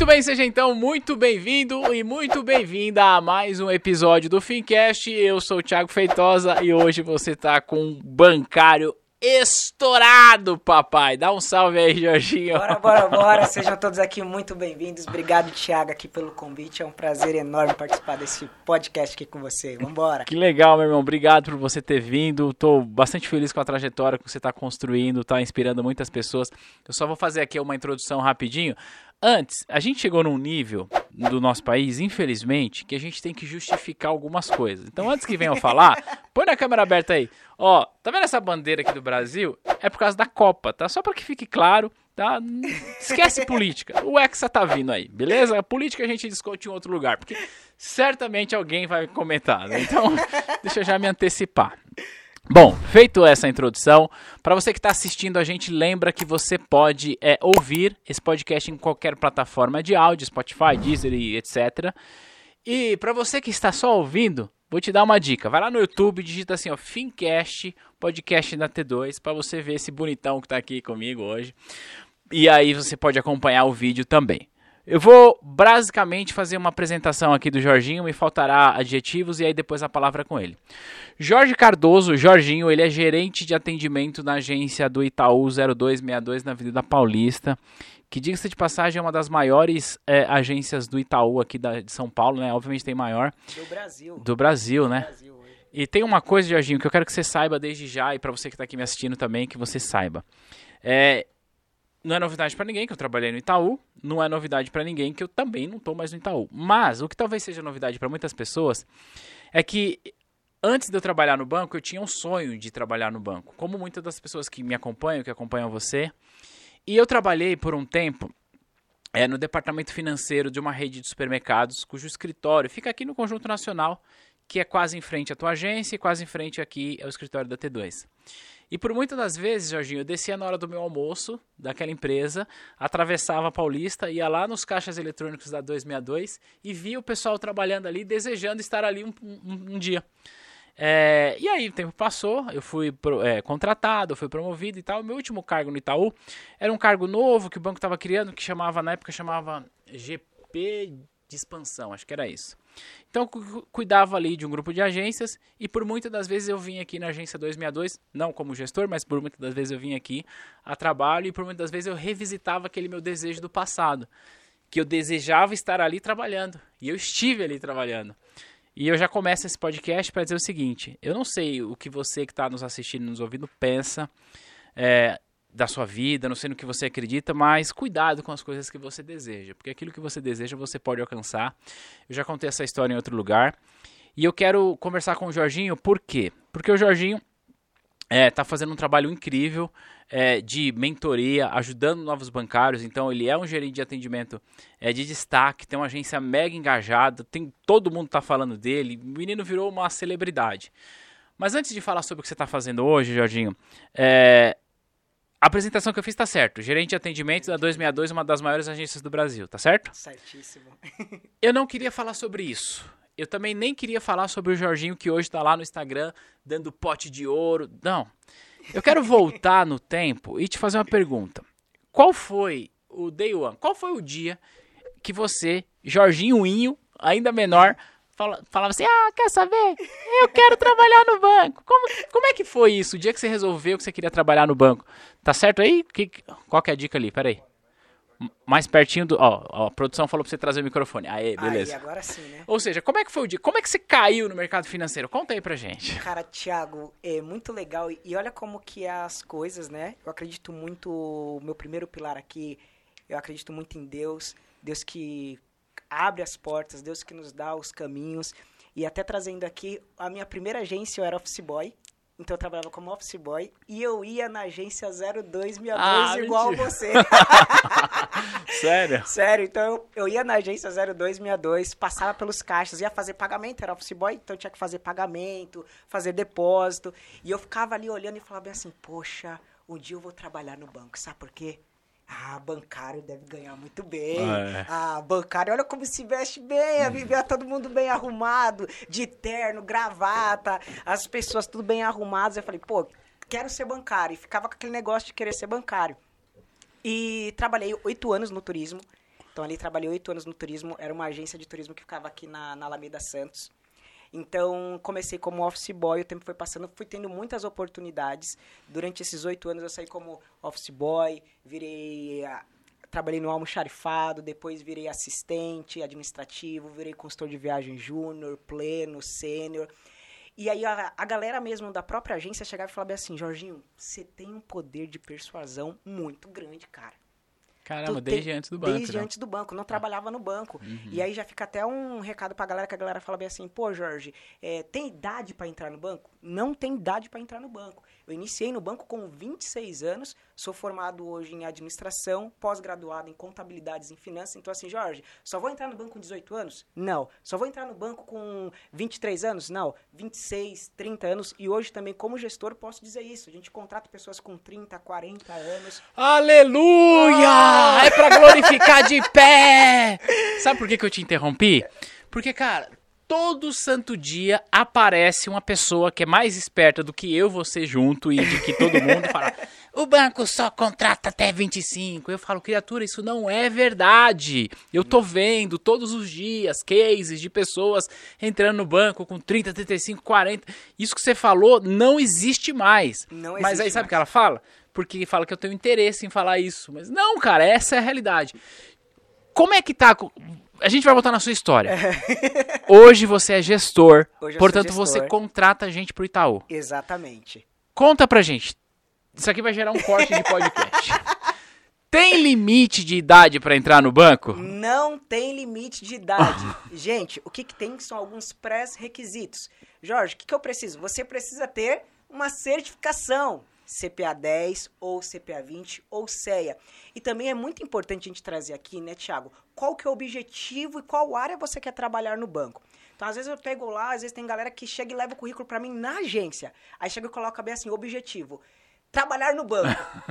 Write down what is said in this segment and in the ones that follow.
Muito bem, seja então muito bem-vindo e muito bem-vinda a mais um episódio do Fincast. Eu sou o Thiago Feitosa e hoje você tá com um bancário estourado, papai. Dá um salve aí, Jorginho. Bora, bora, bora. Sejam todos aqui muito bem-vindos. Obrigado, Thiago, aqui pelo convite. É um prazer enorme participar desse podcast aqui com você. Vambora. Que legal, meu irmão. Obrigado por você ter vindo. Tô bastante feliz com a trajetória que você está construindo, tá inspirando muitas pessoas. Eu só vou fazer aqui uma introdução rapidinho. Antes, a gente chegou num nível do nosso país, infelizmente, que a gente tem que justificar algumas coisas. Então, antes que venham falar, põe na câmera aberta aí. Ó, tá vendo essa bandeira aqui do Brasil? É por causa da Copa, tá? Só para que fique claro, tá? Esquece política. O Hexa tá vindo aí, beleza? A política a gente discute em outro lugar, porque certamente alguém vai comentar, né? Então, deixa eu já me antecipar. Bom, feito essa introdução, para você que está assistindo a gente, lembra que você pode é, ouvir esse podcast em qualquer plataforma de áudio, Spotify, Deezer e etc. E para você que está só ouvindo, vou te dar uma dica. Vai lá no YouTube, digita assim, ó, Fincast, podcast da T2, para você ver esse bonitão que está aqui comigo hoje. E aí você pode acompanhar o vídeo também. Eu vou basicamente fazer uma apresentação aqui do Jorginho, me faltará adjetivos e aí depois a palavra com ele. Jorge Cardoso, Jorginho, ele é gerente de atendimento na agência do Itaú 0262 na Avenida Paulista, que diga-se de passagem é uma das maiores é, agências do Itaú aqui da, de São Paulo, né? Obviamente tem maior. Do Brasil. Do Brasil, né? Do Brasil. E tem uma coisa, Jorginho, que eu quero que você saiba desde já e para você que está aqui me assistindo também, que você saiba. É, não é novidade para ninguém que eu trabalhei no Itaú, não é novidade para ninguém que eu também não estou mais no Itaú. Mas o que talvez seja novidade para muitas pessoas é que antes de eu trabalhar no banco, eu tinha um sonho de trabalhar no banco, como muitas das pessoas que me acompanham, que acompanham você. E eu trabalhei por um tempo é, no departamento financeiro de uma rede de supermercados, cujo escritório fica aqui no Conjunto Nacional, que é quase em frente à tua agência e quase em frente aqui ao escritório da T2. E por muitas das vezes, Jorginho, eu descia na hora do meu almoço daquela empresa, atravessava a Paulista, ia lá nos caixas eletrônicos da 262 e via o pessoal trabalhando ali, desejando estar ali um, um, um dia. É, e aí o tempo passou, eu fui é, contratado, fui promovido e tal. Meu último cargo no Itaú era um cargo novo que o banco estava criando, que chamava, na época, chamava GP de expansão, acho que era isso. Então eu cuidava ali de um grupo de agências e por muitas das vezes eu vim aqui na agência 262, não como gestor, mas por muitas das vezes eu vim aqui a trabalho e por muitas das vezes eu revisitava aquele meu desejo do passado, que eu desejava estar ali trabalhando e eu estive ali trabalhando. E eu já começo esse podcast para dizer o seguinte: eu não sei o que você que está nos assistindo, nos ouvindo, pensa. É, da sua vida, não sei no que você acredita, mas cuidado com as coisas que você deseja, porque aquilo que você deseja você pode alcançar. Eu já contei essa história em outro lugar. E eu quero conversar com o Jorginho, por quê? Porque o Jorginho está é, tá fazendo um trabalho incrível é, de mentoria, ajudando novos bancários. Então, ele é um gerente de atendimento é, de destaque, tem uma agência mega engajada, tem todo mundo está falando dele. O menino virou uma celebridade. Mas antes de falar sobre o que você está fazendo hoje, Jorginho, é, a apresentação que eu fiz tá certo. Gerente de atendimento da 262, uma das maiores agências do Brasil, tá certo? Certíssimo. eu não queria falar sobre isso. Eu também nem queria falar sobre o Jorginho que hoje está lá no Instagram dando pote de ouro. Não. Eu quero voltar no tempo e te fazer uma pergunta. Qual foi o day one? Qual foi o dia que você, Jorginho Inho, ainda menor, fala, falava assim: Ah, quer saber? Eu quero trabalhar no banco. Como, como é que foi isso? O dia que você resolveu que você queria trabalhar no banco? Tá certo aí? Que, qual que é a dica ali? Pera aí. Mais pertinho do. Ó, a produção falou pra você trazer o microfone. Aê, beleza. Aí, agora sim, né? Ou seja, como é que foi o dia? Como é que você caiu no mercado financeiro? Conta aí pra gente. Cara, Thiago, é muito legal. E olha como que as coisas, né? Eu acredito muito. Meu primeiro pilar aqui, eu acredito muito em Deus. Deus que abre as portas, Deus que nos dá os caminhos. E até trazendo aqui, a minha primeira agência eu era office boy. Então eu trabalhava como office boy e eu ia na agência 0262 ah, igual mentira. você. Sério? Sério, então eu, eu ia na agência 0262, passava pelos caixas, ia fazer pagamento, era office boy, então tinha que fazer pagamento, fazer depósito. E eu ficava ali olhando e falava bem assim, poxa, um dia eu vou trabalhar no banco, sabe por quê? Ah, bancário deve ganhar muito bem. É. Ah, bancário, olha como se veste bem, a viver todo mundo bem arrumado, de terno, gravata, as pessoas tudo bem arrumadas. Eu falei, pô, quero ser bancário. E ficava com aquele negócio de querer ser bancário. E trabalhei oito anos no turismo. Então ali trabalhei oito anos no turismo, era uma agência de turismo que ficava aqui na, na Alameda Santos. Então, comecei como office boy, o tempo foi passando, fui tendo muitas oportunidades. Durante esses oito anos, eu saí como office boy, virei. ah, Trabalhei no almoxarifado, depois virei assistente administrativo, virei consultor de viagem júnior, pleno, sênior. E aí a, a galera mesmo da própria agência chegava e falava assim, Jorginho, você tem um poder de persuasão muito grande, cara. Caramba, tem- desde antes do banco. Desde né? antes do banco, não trabalhava no banco. Uhum. E aí já fica até um recado pra galera, que a galera fala bem assim, pô, Jorge, é, tem idade pra entrar no banco? Não tem idade pra entrar no banco. Eu iniciei no banco com 26 anos, sou formado hoje em administração, pós-graduado em contabilidades e finanças. Então assim, Jorge, só vou entrar no banco com 18 anos? Não. Só vou entrar no banco com 23 anos? Não. 26, 30 anos. E hoje também, como gestor, posso dizer isso. A gente contrata pessoas com 30, 40 anos. Aleluia! É pra glorificar de pé! Sabe por que, que eu te interrompi? Porque, cara, todo santo dia aparece uma pessoa que é mais esperta do que eu, você junto e de que todo mundo fala. O banco só contrata até 25. Eu falo, criatura, isso não é verdade. Eu tô vendo todos os dias cases de pessoas entrando no banco com 30, 35, 40. Isso que você falou não existe mais. Não Mas aí existe sabe o que ela fala? Porque fala que eu tenho interesse em falar isso. Mas não, cara, essa é a realidade. Como é que tá? A gente vai voltar na sua história. Hoje você é gestor, portanto você gestor. contrata gente pro Itaú. Exatamente. Conta pra gente. Isso aqui vai gerar um corte de podcast. Tem limite de idade pra entrar no banco? Não tem limite de idade. Gente, o que, que tem são alguns pré-requisitos. Jorge, o que, que eu preciso? Você precisa ter uma certificação. CPA 10 ou CPA 20 ou CEA. E também é muito importante a gente trazer aqui, né, Thiago? Qual que é o objetivo e qual área você quer trabalhar no banco? Então, às vezes eu pego lá, às vezes tem galera que chega e leva o currículo pra mim na agência. Aí chega e coloca bem assim, objetivo. Trabalhar no banco.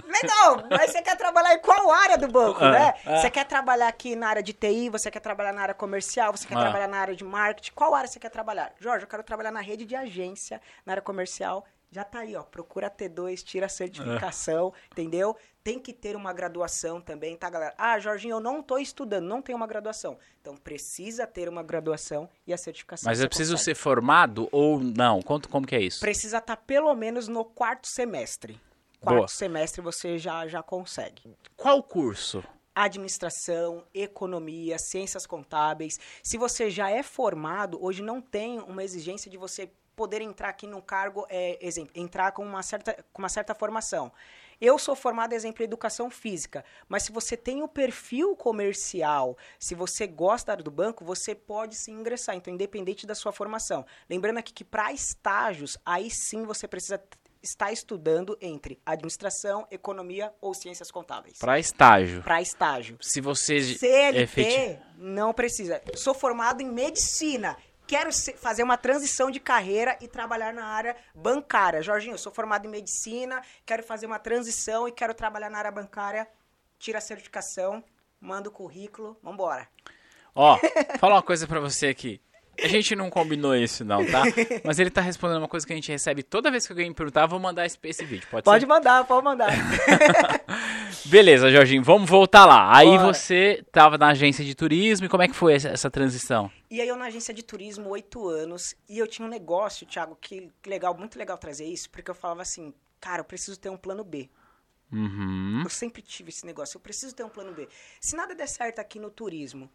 Legal, mas você quer trabalhar em qual área do banco, Ah, né? ah. Você quer trabalhar aqui na área de TI, você quer trabalhar na área comercial, você quer Ah. trabalhar na área de marketing, qual área você quer trabalhar? Jorge, eu quero trabalhar na rede de agência, na área comercial. Já tá aí, ó. Procura T2, tira a certificação, entendeu? Tem que ter uma graduação também, tá, galera? Ah, Jorginho, eu não tô estudando, não tenho uma graduação. Então precisa ter uma graduação e a certificação. Mas eu preciso consegue. ser formado ou não? Conta como que é isso. Precisa estar pelo menos no quarto semestre. Quarto Boa. semestre você já, já consegue. Qual curso? administração, economia, ciências contábeis. Se você já é formado, hoje não tem uma exigência de você poder entrar aqui num cargo, é, exemplo, entrar com uma certa, com uma certa formação. Eu sou formado, exemplo, em educação física, mas se você tem o perfil comercial, se você gosta do banco, você pode sim ingressar, então independente da sua formação. Lembrando aqui que para estágios, aí sim você precisa estar estudando entre administração, economia ou ciências contábeis. Pra estágio. Para estágio. Se você CLT efeti- não precisa. Sou formado em medicina. Quero fazer uma transição de carreira e trabalhar na área bancária. Jorginho, eu sou formado em medicina, quero fazer uma transição e quero trabalhar na área bancária. Tira a certificação, manda o currículo, vambora. Ó, fala uma coisa pra você aqui. A gente não combinou isso, não, tá? Mas ele tá respondendo uma coisa que a gente recebe toda vez que alguém me perguntar, eu vou mandar esse, esse vídeo. Pode, Pode ser? mandar, pode mandar. Beleza, Jorginho, vamos voltar lá. Aí Bora. você tava na agência de turismo e como é que foi essa, essa transição? E aí eu na agência de turismo, oito anos, e eu tinha um negócio, Thiago, que legal, muito legal trazer isso, porque eu falava assim, cara, eu preciso ter um plano B. Uhum. Eu sempre tive esse negócio. Eu preciso ter um plano B. Se nada der certo aqui no turismo,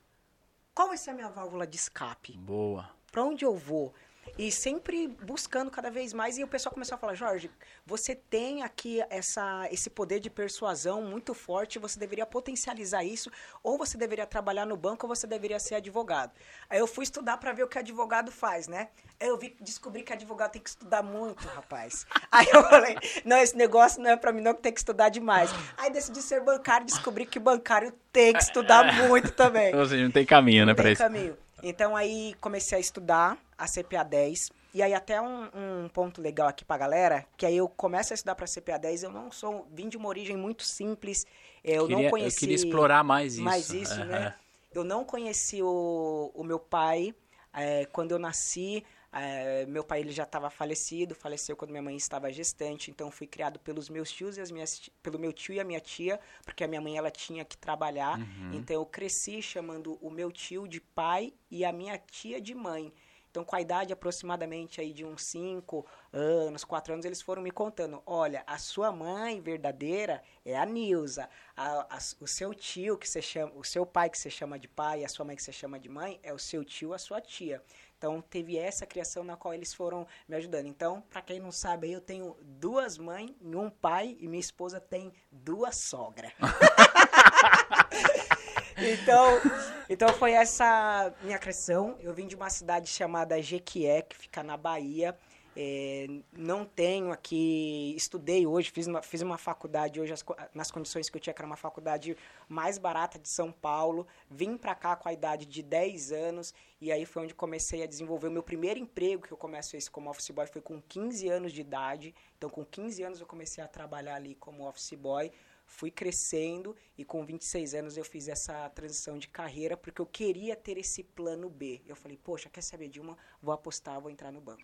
qual vai ser a minha válvula de escape? Boa. Pra onde eu vou? E sempre buscando cada vez mais. E o pessoal começou a falar: Jorge, você tem aqui essa, esse poder de persuasão muito forte. Você deveria potencializar isso. Ou você deveria trabalhar no banco, ou você deveria ser advogado. Aí eu fui estudar pra ver o que advogado faz, né? Aí eu vi, descobri que advogado tem que estudar muito, rapaz. Aí eu falei: não, esse negócio não é pra mim, não, que tem que estudar demais. Aí decidi ser bancário e descobri que bancário tem que estudar muito também. Ou seja, não tem caminho, né, Não pra tem isso. caminho. Então aí comecei a estudar a CPA 10. E aí até um, um ponto legal aqui pra galera, que aí eu começo a estudar pra CPA 10, eu não sou, vim de uma origem muito simples, eu Queria- não conheci... Eu queria explorar mais isso. mais isso, né? Eu não conheci o, o meu pai é, quando eu nasci. É, meu pai ele já estava falecido, faleceu quando minha mãe estava gestante, então fui criado pelos meus tios e as minhas pelo meu tio e a minha tia, porque a minha mãe ela tinha que trabalhar. Uhum. Então eu cresci chamando o meu tio de pai e a minha tia de mãe. Então, com a idade aproximadamente aí de uns 5 anos, 4 anos, eles foram me contando: olha, a sua mãe verdadeira é a Nilza. A, a, o seu tio, que você chama, o seu pai que você chama de pai, a sua mãe que você chama de mãe, é o seu tio, a sua tia. Então, teve essa criação na qual eles foram me ajudando. Então, para quem não sabe, eu tenho duas mães, um pai, e minha esposa tem duas sogras. então, então foi essa minha criação. Eu vim de uma cidade chamada Jequié, que fica na Bahia. É, não tenho aqui, estudei hoje, fiz uma, fiz uma faculdade hoje as, nas condições que eu tinha, que era uma faculdade mais barata de São Paulo. Vim para cá com a idade de 10 anos e aí foi onde comecei a desenvolver o meu primeiro emprego, que eu começo isso como office boy, foi com 15 anos de idade. Então, com 15 anos eu comecei a trabalhar ali como office boy fui crescendo e com 26 anos eu fiz essa transição de carreira porque eu queria ter esse plano B. Eu falei, poxa, quer saber, Dilma? Vou apostar, vou entrar no banco.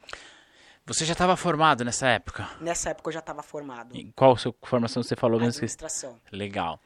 Você já estava formado nessa época? Nessa época eu já estava formado. E qual a sua formação você falou mesmo? Administração. Legal.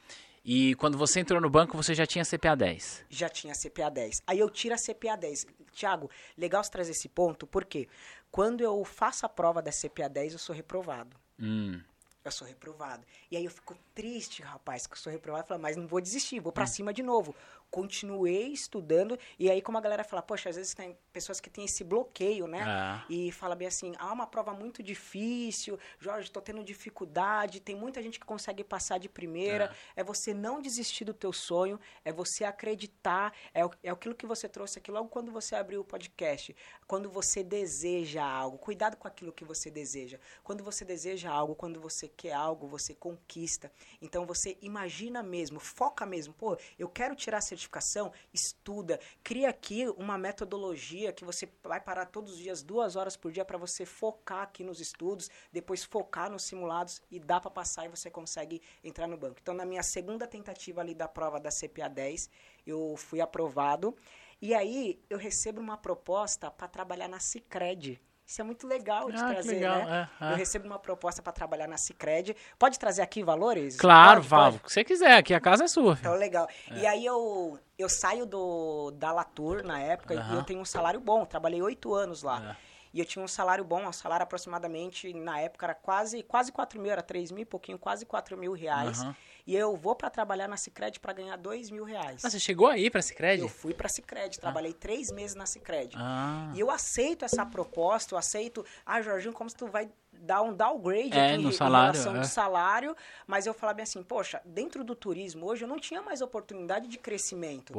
E quando você entrou no banco, você já tinha CPA 10? Já tinha CPA 10. Aí eu tiro a CPA 10. Tiago, legal você trazer esse ponto, porque quando eu faço a prova da CPA 10, eu sou reprovado. Hum eu sou reprovado. E aí eu fico triste, rapaz, que eu sou reprovado. Eu falo, mas não vou desistir, vou para hum. cima de novo continuei estudando. E aí, como a galera fala, poxa, às vezes tem pessoas que têm esse bloqueio, né? É. E fala bem assim, ah, uma prova muito difícil, Jorge, tô tendo dificuldade, tem muita gente que consegue passar de primeira. É, é você não desistir do teu sonho, é você acreditar, é, é aquilo que você trouxe aqui logo quando você abriu o podcast. Quando você deseja algo, cuidado com aquilo que você deseja. Quando você deseja algo, quando você quer algo, você conquista. Então você imagina mesmo, foca mesmo, pô, eu quero tirar certificado certificação, estuda, cria aqui uma metodologia que você vai parar todos os dias, duas horas por dia, para você focar aqui nos estudos, depois focar nos simulados e dá para passar e você consegue entrar no banco. Então, na minha segunda tentativa ali da prova da CPA 10, eu fui aprovado. E aí eu recebo uma proposta para trabalhar na Cicred. Isso é muito legal de ah, trazer, legal. né? É, é. Eu recebo uma proposta para trabalhar na Cicred. Pode trazer aqui valores? Claro, Val. O que você quiser, aqui a casa é sua. Então, legal. É. E aí eu, eu saio do, da Latour na época e eu tenho um salário bom. Trabalhei oito anos lá. É. E eu tinha um salário bom, um salário aproximadamente, na época era quase, quase 4 mil, era 3 mil e pouquinho, quase 4 mil reais. Uhum. E eu vou para trabalhar na Cicred para ganhar 2 mil reais. Você chegou aí para Cicred? Eu fui para Cicred, trabalhei ah. três meses na Cicred. Ah. E eu aceito essa proposta, eu aceito. Ah, Jorginho, como se tu vai dar um downgrade é, aqui no salário, em relação é. do salário, mas eu falava assim, poxa, dentro do turismo hoje eu não tinha mais oportunidade de crescimento.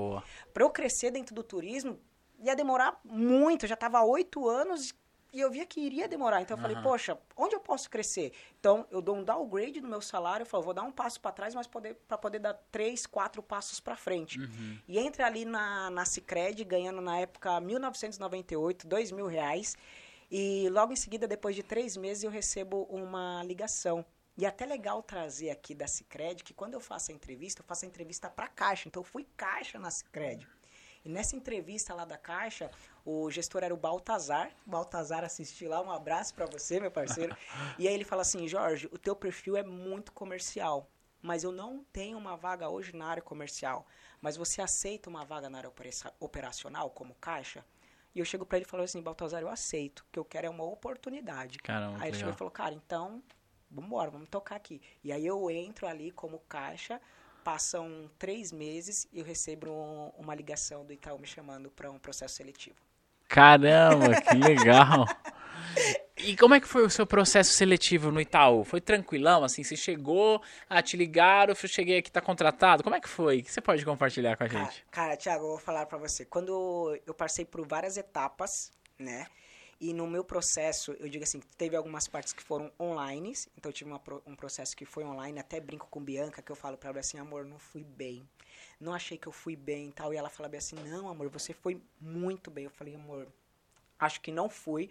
Para eu crescer dentro do turismo ia demorar muito, eu já estava oito anos e eu via que iria demorar. Então eu falei, poxa, onde eu posso crescer? Então eu dou um downgrade no meu salário, eu falo, vou dar um passo para trás, mas poder, para poder dar três, quatro passos para frente. Uhum. E entre ali na, na Cicred, ganhando na época 1998, dois mil reais. E logo em seguida, depois de três meses, eu recebo uma ligação. E é até legal trazer aqui da Cicred que quando eu faço a entrevista, eu faço a entrevista para Caixa. Então eu fui Caixa na Cicred. E nessa entrevista lá da Caixa, o gestor era o Baltazar. Baltazar assisti lá, um abraço para você, meu parceiro. e aí ele fala assim: Jorge, o teu perfil é muito comercial, mas eu não tenho uma vaga hoje na área comercial. Mas você aceita uma vaga na área operacional, como caixa? E eu chego para ele e falo assim: Baltazar, eu aceito, o que eu quero é uma oportunidade. Caramba, aí ele chegou e falou: Cara, então, vamos embora, vamos tocar aqui. E aí eu entro ali como caixa passam três meses e eu recebo um, uma ligação do Itaú me chamando para um processo seletivo. Caramba, que legal! E como é que foi o seu processo seletivo no Itaú? Foi tranquilão, assim? Você chegou, ah, te ligaram, eu cheguei aqui, tá contratado? Como é que foi? O que você pode compartilhar com a gente? Cara, cara Thiago, eu vou falar para você. Quando eu passei por várias etapas, né? E no meu processo, eu digo assim, teve algumas partes que foram online, então eu tive uma, um processo que foi online, até brinco com Bianca, que eu falo pra ela assim, amor, não fui bem. Não achei que eu fui bem e tal. E ela fala bem assim, não, amor, você foi muito bem. Eu falei, amor, acho que não fui.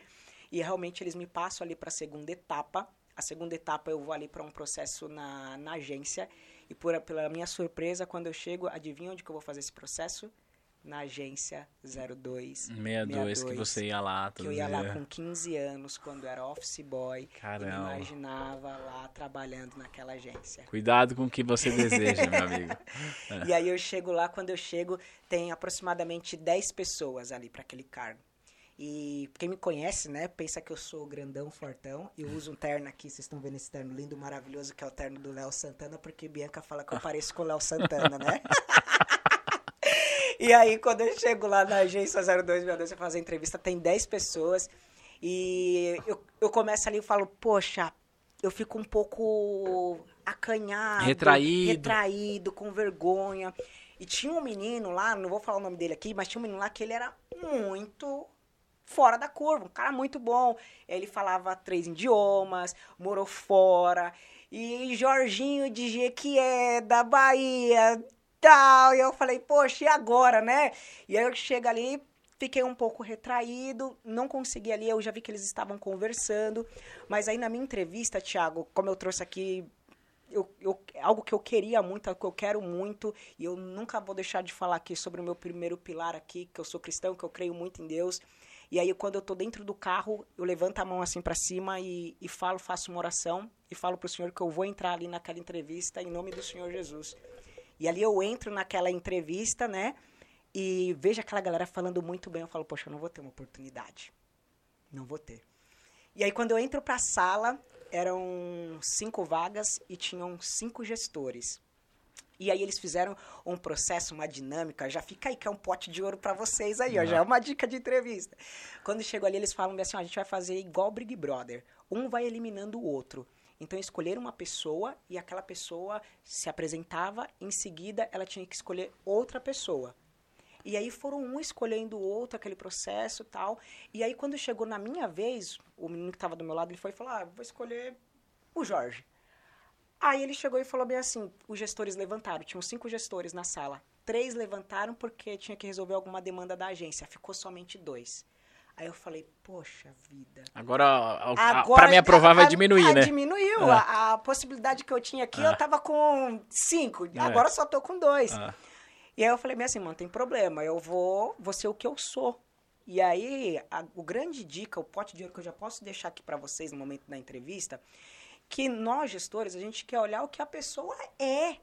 E realmente eles me passam ali para a segunda etapa. A segunda etapa eu vou ali para um processo na, na agência. E por, pela minha surpresa, quando eu chego, adivinha onde que eu vou fazer esse processo? Na agência 02. 62, que você ia lá. Que eu ia lá com 15 anos, quando era office boy. Caramba. E me imaginava lá trabalhando naquela agência. Cuidado com o que você deseja, meu amigo. E aí eu chego lá, quando eu chego, tem aproximadamente 10 pessoas ali para aquele cargo. E quem me conhece, né, pensa que eu sou grandão, fortão. Eu uso um terno aqui, vocês estão vendo esse terno lindo, maravilhoso, que é o terno do Léo Santana, porque Bianca fala que eu pareço com o Léo Santana, né? e aí, quando eu chego lá na agência 0262, eu fazer entrevista, tem 10 pessoas. E eu, eu começo ali e falo, poxa, eu fico um pouco acanhado, retraído. retraído, com vergonha. E tinha um menino lá, não vou falar o nome dele aqui, mas tinha um menino lá que ele era muito fora da curva, um cara muito bom. Ele falava três idiomas, morou fora. E Jorginho de que é da Bahia, tal. E eu falei, poxa, e agora, né? E aí eu chego ali, fiquei um pouco retraído, não consegui ali, eu já vi que eles estavam conversando. Mas aí na minha entrevista, Thiago, como eu trouxe aqui eu, eu, algo que eu queria muito, algo que eu quero muito, e eu nunca vou deixar de falar aqui sobre o meu primeiro pilar aqui, que eu sou cristão, que eu creio muito em Deus. E aí, quando eu tô dentro do carro, eu levanto a mão assim para cima e, e falo, faço uma oração e falo pro Senhor que eu vou entrar ali naquela entrevista em nome do Senhor Jesus. E ali eu entro naquela entrevista, né? E vejo aquela galera falando muito bem. Eu falo, poxa, eu não vou ter uma oportunidade. Não vou ter. E aí, quando eu entro para a sala, eram cinco vagas e tinham cinco gestores. E aí eles fizeram um processo, uma dinâmica, já fica aí que é um pote de ouro para vocês aí, ó, já é uma dica de entrevista. Quando chegou ali, eles falam assim, ó, a gente vai fazer igual Big Brother, um vai eliminando o outro. Então escolheram uma pessoa e aquela pessoa se apresentava, em seguida ela tinha que escolher outra pessoa. E aí foram um escolhendo o outro, aquele processo tal. E aí quando chegou na minha vez, o menino que estava do meu lado, ele foi e falou: "Ah, vou escolher o Jorge". Aí ele chegou e falou bem assim: os gestores levantaram, tinham cinco gestores na sala. Três levantaram porque tinha que resolver alguma demanda da agência, ficou somente dois. Aí eu falei, poxa vida. Agora, Agora para mim aprovar vai diminuir, a, né? Diminuiu. É. A, a, possibilidade que eu tinha aqui, é. eu tava com cinco. É. Agora só tô com dois. É. E aí eu falei bem assim, mano, tem problema. Eu vou, vou ser o que eu sou. E aí, a, o grande dica, o pote de ouro que eu já posso deixar aqui para vocês no momento da entrevista, que nós, gestores, a gente quer olhar o que a pessoa é.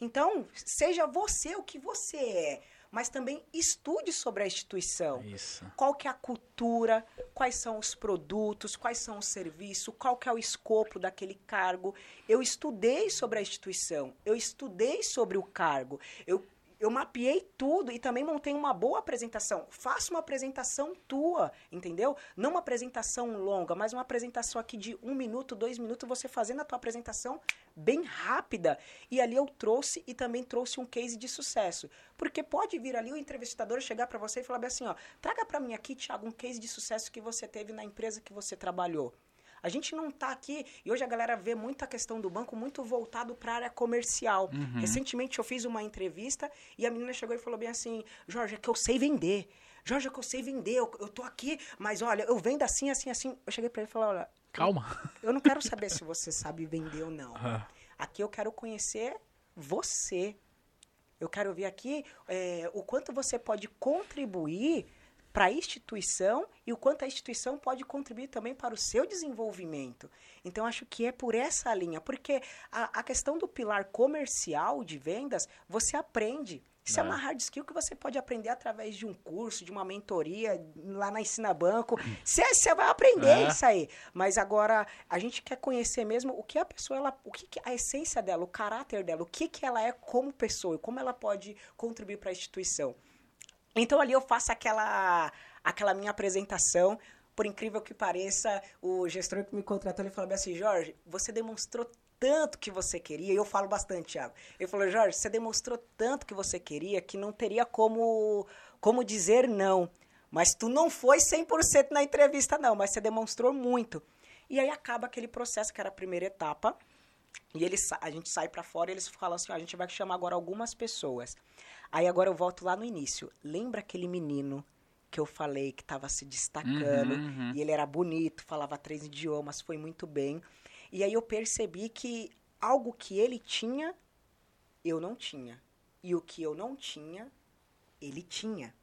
Então, seja você o que você é, mas também estude sobre a instituição. Isso. Qual que é a cultura, quais são os produtos, quais são os serviços, qual que é o escopo daquele cargo. Eu estudei sobre a instituição, eu estudei sobre o cargo, eu eu mapeei tudo e também montei uma boa apresentação. Faça uma apresentação tua, entendeu? Não uma apresentação longa, mas uma apresentação aqui de um minuto, dois minutos, você fazendo a tua apresentação bem rápida. E ali eu trouxe e também trouxe um case de sucesso. Porque pode vir ali o entrevistador chegar para você e falar assim, ó, traga para mim aqui, Thiago, um case de sucesso que você teve na empresa que você trabalhou. A gente não está aqui. E hoje a galera vê muito a questão do banco muito voltado para a área comercial. Uhum. Recentemente eu fiz uma entrevista e a menina chegou e falou bem assim: Jorge, é que eu sei vender. Jorge, é que eu sei vender. Eu, eu tô aqui, mas olha, eu vendo assim, assim, assim. Eu cheguei para ele e falei: olha. Calma. Eu não quero saber se você sabe vender ou não. Uhum. Aqui eu quero conhecer você. Eu quero ver aqui é, o quanto você pode contribuir para a instituição e o quanto a instituição pode contribuir também para o seu desenvolvimento. Então, acho que é por essa linha, porque a, a questão do pilar comercial de vendas, você aprende. Isso é. é uma hard skill que você pode aprender através de um curso, de uma mentoria, lá na Ensina Banco. Você vai aprender é. isso aí. Mas agora, a gente quer conhecer mesmo o que a pessoa, ela, o que, que a essência dela, o caráter dela, o que, que ela é como pessoa e como ela pode contribuir para a instituição. Então ali eu faço aquela, aquela minha apresentação. Por incrível que pareça, o gestor que me contratou, ele falou assim, Jorge, você demonstrou tanto que você queria, e eu falo bastante, Thiago. Ele falou, Jorge, você demonstrou tanto que você queria que não teria como, como dizer não. Mas tu não foi 100% na entrevista, não, mas você demonstrou muito. E aí acaba aquele processo que era a primeira etapa, e eles, a gente sai para fora e eles falam assim, a gente vai chamar agora algumas pessoas. Aí agora eu volto lá no início. Lembra aquele menino que eu falei que estava se destacando uhum, uhum. e ele era bonito, falava três idiomas, foi muito bem. E aí eu percebi que algo que ele tinha, eu não tinha. E o que eu não tinha, Ele tinha.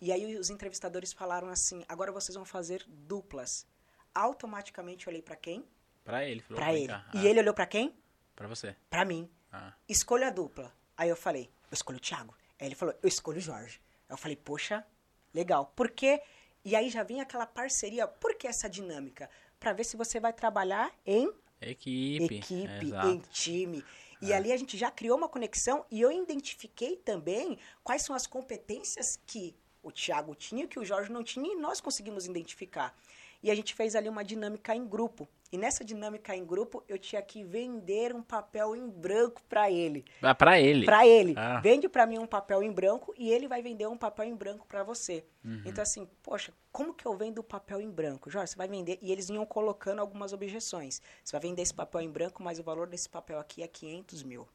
E aí os entrevistadores falaram assim: agora vocês vão fazer duplas. Automaticamente eu olhei para quem? Pra ele. Para ele. cá. E Ah, ele olhou para quem? Pra você. Para mim. Ah. Escolha a dupla. Aí eu falei: eu escolho o Thiago. Aí ele falou: eu escolho o Jorge. Aí eu falei: poxa, legal. Por quê? E aí já vinha aquela parceria. Por que essa dinâmica? Para ver se você vai trabalhar em Equipe. equipe, Exato. em time. E ali a gente já criou uma conexão e eu identifiquei também quais são as competências que o Thiago tinha, que o Jorge não tinha, e nós conseguimos identificar. E a gente fez ali uma dinâmica em grupo. E nessa dinâmica em grupo, eu tinha que vender um papel em branco para ele. Ah, pra ele. Para ele. Ah. Vende para mim um papel em branco e ele vai vender um papel em branco para você. Uhum. Então, assim, poxa, como que eu vendo o papel em branco? Jorge, você vai vender. E eles iam colocando algumas objeções. Você vai vender esse papel em branco, mas o valor desse papel aqui é 500 mil.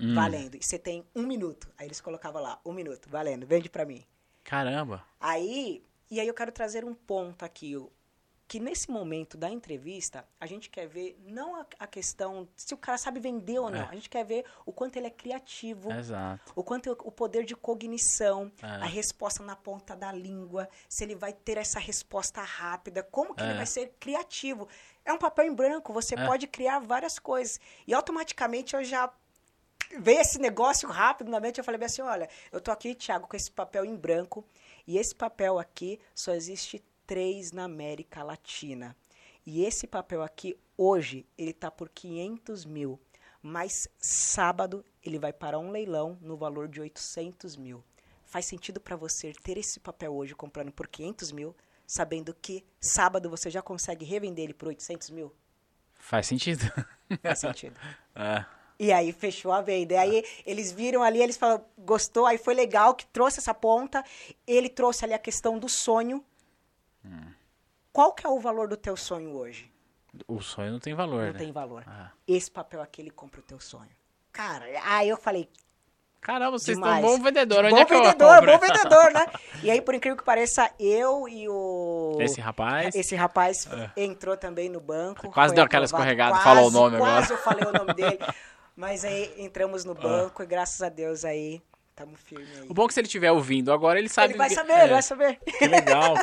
Hum. Valendo. E você tem um minuto. Aí eles colocavam lá, um minuto, valendo, vende para mim. Caramba. Aí, e aí eu quero trazer um ponto aqui, que nesse momento da entrevista, a gente quer ver não a, a questão se o cara sabe vender ou não, É. a gente quer ver o quanto ele é criativo, Exato. o quanto o poder de cognição, É. a resposta na ponta da língua, se ele vai ter essa resposta rápida, como que ele É. vai ser criativo. É um papel em branco, você É. pode criar várias coisas. E automaticamente eu já veio esse negócio rápido na mente, eu falei assim, olha, eu tô aqui, Thiago, com esse papel em branco, e esse papel aqui só existe três na América Latina. E esse papel aqui, hoje, ele tá por 500 mil. Mas sábado ele vai para um leilão no valor de 800 mil. Faz sentido para você ter esse papel hoje comprando por 500 mil, sabendo que sábado você já consegue revender ele por 800 mil? Faz sentido. Faz sentido. É. E aí fechou a venda. E aí eles viram ali, eles falaram, gostou, aí foi legal que trouxe essa ponta. Ele trouxe ali a questão do sonho. Qual que é o valor do teu sonho hoje? O sonho não tem valor, Não né? tem valor. Ah. Esse papel aqui, ele compra o teu sonho. Cara, aí eu falei, Caramba, vocês demais. estão um bom vendedor. Onde bom é que vendedor, bom vendedor, né? E aí, por incrível que pareça, eu e o... Esse rapaz. Esse rapaz entrou também no banco. Quase deu aquela aprovado. escorregada, Quase, falou o nome quase agora. eu falei o nome dele. Mas aí entramos no banco e graças a Deus aí estamos firmes. O bom é que se ele estiver ouvindo agora, ele sabe... ele vai saber, é, ele vai saber. Que legal.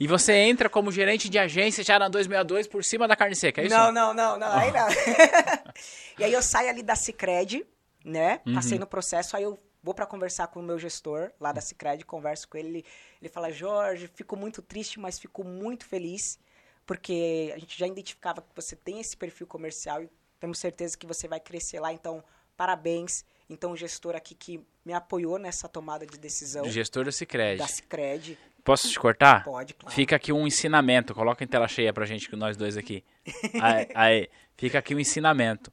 E você entra como gerente de agência já na 262 por cima da carne seca, é isso? Não, não, não, não, aí não. e aí eu saio ali da Cicred, né? Uhum. Passei no processo, aí eu vou pra conversar com o meu gestor lá da Cicred, converso com ele, ele, ele fala, Jorge, fico muito triste, mas fico muito feliz, porque a gente já identificava que você tem esse perfil comercial e temos certeza que você vai crescer lá, então parabéns. Então o gestor aqui que me apoiou nessa tomada de decisão Gestor do Cicred. da Cicred, Posso te cortar? pode, claro. Fica aqui um ensinamento. Coloca em tela cheia pra gente, nós dois aqui. Aí, aí, fica aqui um ensinamento.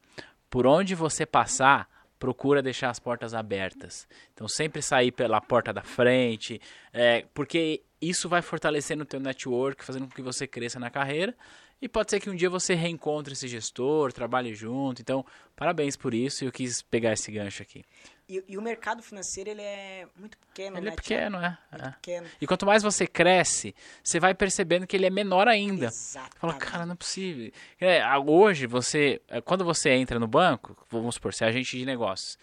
Por onde você passar, procura deixar as portas abertas. Então, sempre sair pela porta da frente, é, porque isso vai fortalecendo o teu network, fazendo com que você cresça na carreira. E pode ser que um dia você reencontre esse gestor, trabalhe junto. Então, parabéns por isso. E eu quis pegar esse gancho aqui. E, e o mercado financeiro, ele é muito pequeno, Ele né? é pequeno, é. É. pequeno. E quanto mais você cresce, você vai percebendo que ele é menor ainda. Exatamente. Fala, cara, não é possível. É, hoje, você, é, quando você entra no banco, vamos supor, você é agente de negócios.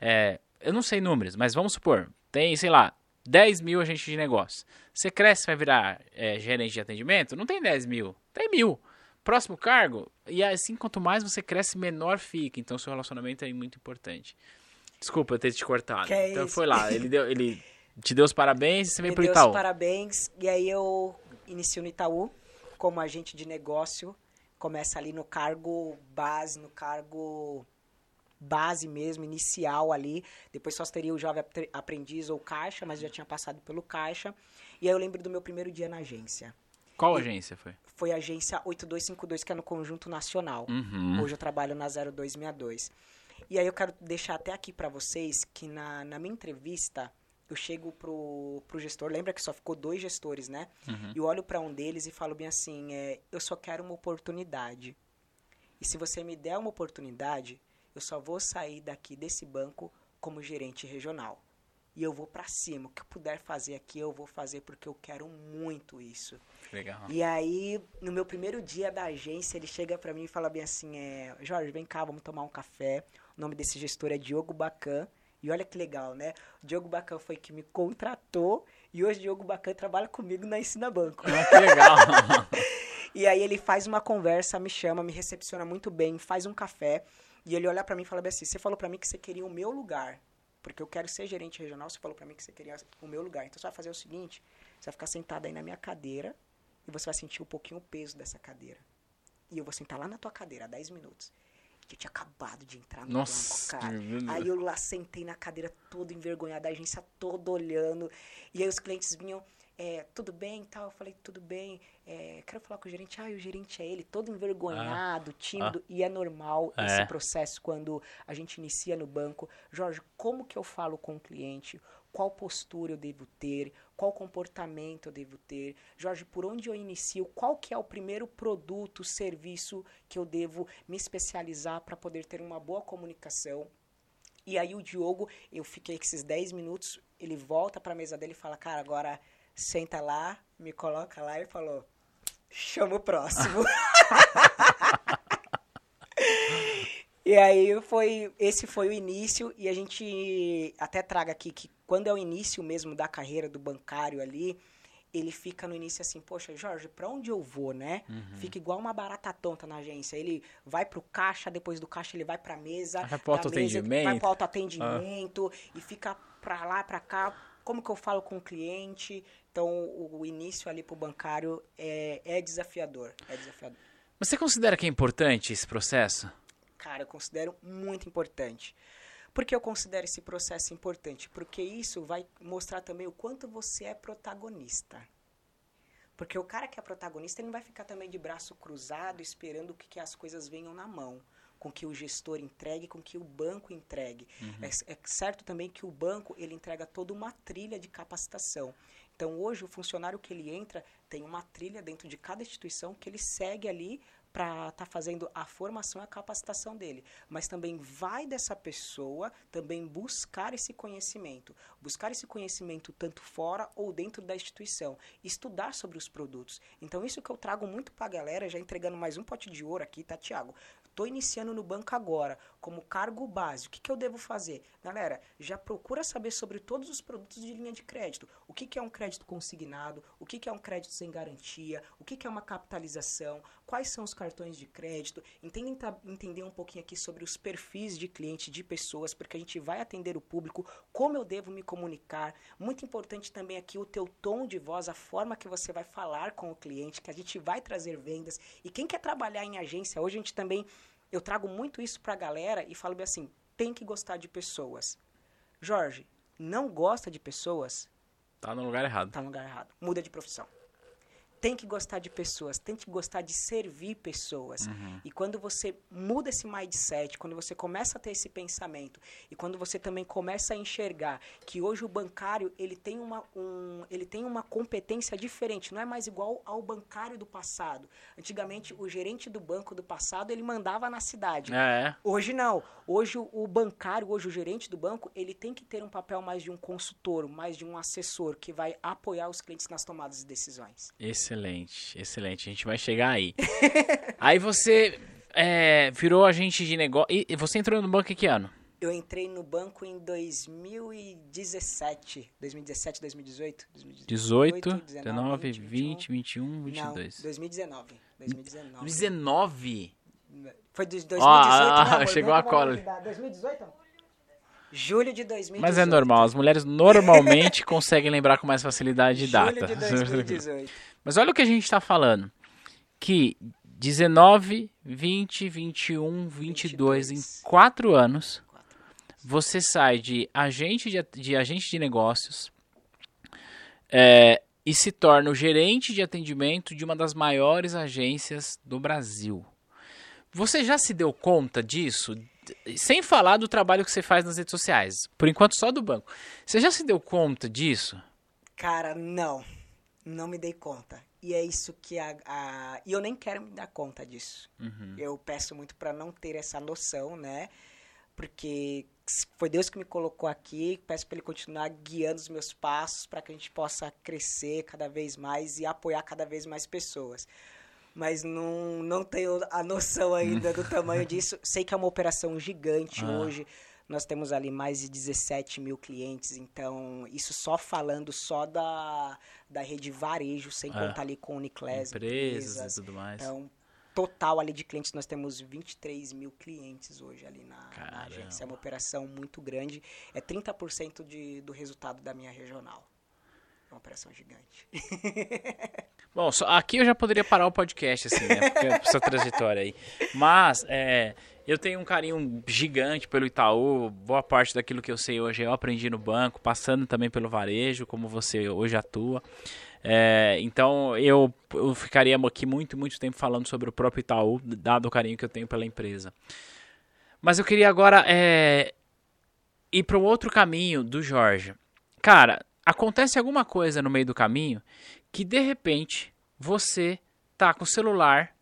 É, eu não sei números, mas vamos supor, tem, sei lá, 10 mil agentes de negócios. Você cresce, vai virar é, gerente de atendimento? Não tem 10 mil, tem mil. Próximo cargo, e assim, quanto mais você cresce, menor fica. Então, seu relacionamento é muito importante. Desculpa eu ter te cortado. Que é então, isso. foi lá, ele, deu, ele te deu os parabéns e você veio pro deu os Itaú. parabéns. E aí eu inicio no Itaú como agente de negócio. Começa ali no cargo base, no cargo base mesmo, inicial ali. Depois só teria o jovem apre- aprendiz ou caixa, mas já tinha passado pelo caixa. E aí eu lembro do meu primeiro dia na agência. Qual agência foi? Foi a agência 8252, que é no Conjunto Nacional. Uhum. Hoje eu trabalho na 0262. E aí eu quero deixar até aqui para vocês que na, na minha entrevista eu chego pro, pro gestor, lembra que só ficou dois gestores, né? Uhum. E eu olho para um deles e falo bem assim, é, eu só quero uma oportunidade. E se você me der uma oportunidade, eu só vou sair daqui desse banco como gerente regional. E eu vou para cima, o que eu puder fazer aqui eu vou fazer porque eu quero muito isso. Legal. E aí, no meu primeiro dia da agência, ele chega pra mim e fala bem assim, é, Jorge, vem cá, vamos tomar um café. O nome desse gestor é Diogo Bacan. E olha que legal, né? O Diogo Bacan foi que me contratou e hoje o Diogo Bacan trabalha comigo na Ensina Banco. Ah, que legal. e aí ele faz uma conversa, me chama, me recepciona muito bem, faz um café e ele olha para mim e fala assim: "Você falou para mim que você queria o meu lugar, porque eu quero ser gerente regional, você falou para mim que você queria o meu lugar. Então você vai fazer o seguinte, você vai ficar sentado aí na minha cadeira e você vai sentir um pouquinho o peso dessa cadeira. E eu vou sentar lá na tua cadeira, 10 minutos. Eu tinha acabado de entrar no Nossa, banco, cara. Aí eu lá sentei na cadeira toda envergonhada, a agência toda olhando. E aí os clientes vinham, é, tudo bem e tal? Eu falei, tudo bem. É, quero falar com o gerente. Ah, e o gerente é ele, todo envergonhado, tímido. E é normal É. esse processo quando a gente inicia no banco. Jorge, como que eu falo com o cliente? Qual postura eu devo ter? Qual comportamento eu devo ter? Jorge, por onde eu inicio? Qual que é o primeiro produto, serviço que eu devo me especializar para poder ter uma boa comunicação? E aí o Diogo, eu fiquei com esses 10 minutos, ele volta para a mesa dele e fala, cara, agora senta lá, me coloca lá e falou, chama o próximo. E aí foi, esse foi o início e a gente até traga aqui que quando é o início mesmo da carreira do bancário ali, ele fica no início assim, poxa, Jorge, pra onde eu vou, né? Fica igual uma barata tonta na agência. Ele vai pro caixa, depois do caixa ele vai pra mesa, Vai pro mesa, autoatendimento. vai pro autoatendimento e fica pra lá, pra cá. Como que eu falo com o cliente? Então, o, o início ali pro bancário é, é desafiador, é desafiador. Você considera que é importante esse processo? Cara, eu considero muito importante. Por que eu considero esse processo importante? Porque isso vai mostrar também o quanto você é protagonista. Porque o cara que é protagonista, ele não vai ficar também de braço cruzado esperando que, que as coisas venham na mão. Com que o gestor entregue, com que o banco entregue. É, é certo também que o banco, ele entrega toda uma trilha de capacitação. Então, hoje, o funcionário que ele entra tem uma trilha dentro de cada instituição que ele segue ali para estar fazendo a formação e a capacitação dele. Mas também vai dessa pessoa também buscar esse conhecimento. Buscar esse conhecimento tanto fora ou dentro da instituição. Estudar sobre os produtos. Então, isso que eu trago muito para a galera, já entregando mais um pote de ouro aqui, tá, Tiago? Estou iniciando no banco agora, como cargo básico. O que, que eu devo fazer? Galera, já procura saber sobre todos os produtos de linha de crédito. O que, que é um crédito consignado? O que, que é um crédito sem garantia? O que, que é uma capitalização? Quais são os cartões de crédito? Entendem, tá- entender um pouquinho aqui sobre os perfis de cliente, de pessoas, porque a gente vai atender o público, como eu devo me comunicar. Muito importante também aqui o teu tom de voz, a forma que você vai falar com o cliente, que a gente vai trazer vendas. E quem quer trabalhar em agência, hoje a gente também eu trago muito isso pra galera e falo bem assim, tem que gostar de pessoas. Jorge, não gosta de pessoas, Tá no lugar errado. tá no lugar errado. Muda de profissão. Tem que gostar de pessoas, tem que gostar de servir pessoas. E quando você muda esse mindset, quando você começa a ter esse pensamento, e quando você também começa a enxergar que hoje o bancário ele tem uma, um, ele tem uma competência diferente, não é mais igual ao bancário do passado. Antigamente, o gerente do banco do passado ele mandava na cidade. É. Hoje não. Hoje o, bancário, hoje o gerente do banco, ele tem que ter um papel mais de um consultor, mais de um assessor que vai apoiar os clientes nas tomadas de decisões. Excelente, excelente. A gente vai chegar aí. aí você é, virou agente de negócio. E você entrou no banco em que ano? Eu entrei no banco em 2017, 2017, 2018, 18, 19, 20, 21, Não, 22. 2019. 2019. 19? Foi de 2018, ah, amor? chegou a cola. validade. 2018? Julho de 2018. Mas é normal, as mulheres normalmente conseguem lembrar com mais facilidade de Julho data. de 2018. Mas olha o que a gente está falando. Que 19, 20, 21, 22, em 22. 4 anos, você sai de agente de, de agente de negócios é, e se torna o gerente de atendimento de uma das maiores agências do Brasil. Você já se deu conta disso? Sem falar do trabalho que você faz nas redes sociais. Por enquanto, só do banco. Você já se deu conta disso? Cara, não. Não me dei conta. E é isso que a. a- E eu nem quero me dar conta disso. Eu peço muito pra não ter essa noção, né? Porque foi Deus que me colocou aqui. Peço pra Ele continuar guiando os meus passos para que a gente possa crescer cada vez mais e apoiar cada vez mais pessoas. Mas não, não tenho a noção ainda do tamanho disso. Sei que é uma operação gigante Ah. hoje. Nós temos ali mais de 17 mil clientes, então isso só falando só da, da rede varejo, sem É. contar ali com Uniclass, Empresas e tudo mais. Então, total ali de clientes, nós temos 23 mil clientes hoje ali na, na agência. É uma operação muito grande. É 30% de, do resultado da minha regional. Uma operação gigante. Bom, aqui eu já poderia parar o podcast, assim, né? Porque é essa trajetória aí. Mas, é, eu tenho um carinho gigante pelo Itaú. Boa parte daquilo que eu sei hoje eu aprendi no banco, passando também pelo varejo, como você hoje atua. É, então, eu, eu ficaria aqui muito, muito tempo falando sobre o próprio Itaú, dado o carinho que eu tenho pela empresa. Mas eu queria agora é, ir para um outro caminho do Jorge. Cara, acontece alguma coisa no meio do caminho que de repente você tá com o celular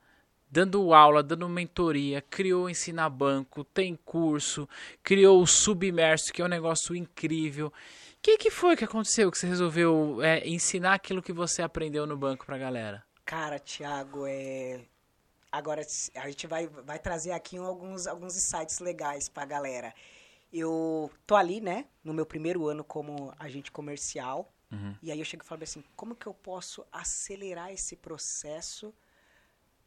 dando aula, dando mentoria, criou o Ensina Banco, tem curso, criou o Submerso, que é um negócio incrível. O que, que foi que aconteceu que você resolveu é, ensinar aquilo que você aprendeu no banco pra galera? Cara, Thiago, é... agora a gente vai, vai trazer aqui alguns, alguns insights legais pra galera. Eu tô ali, né, no meu primeiro ano como agente comercial. Uhum. E aí eu chego e falo assim, como que eu posso acelerar esse processo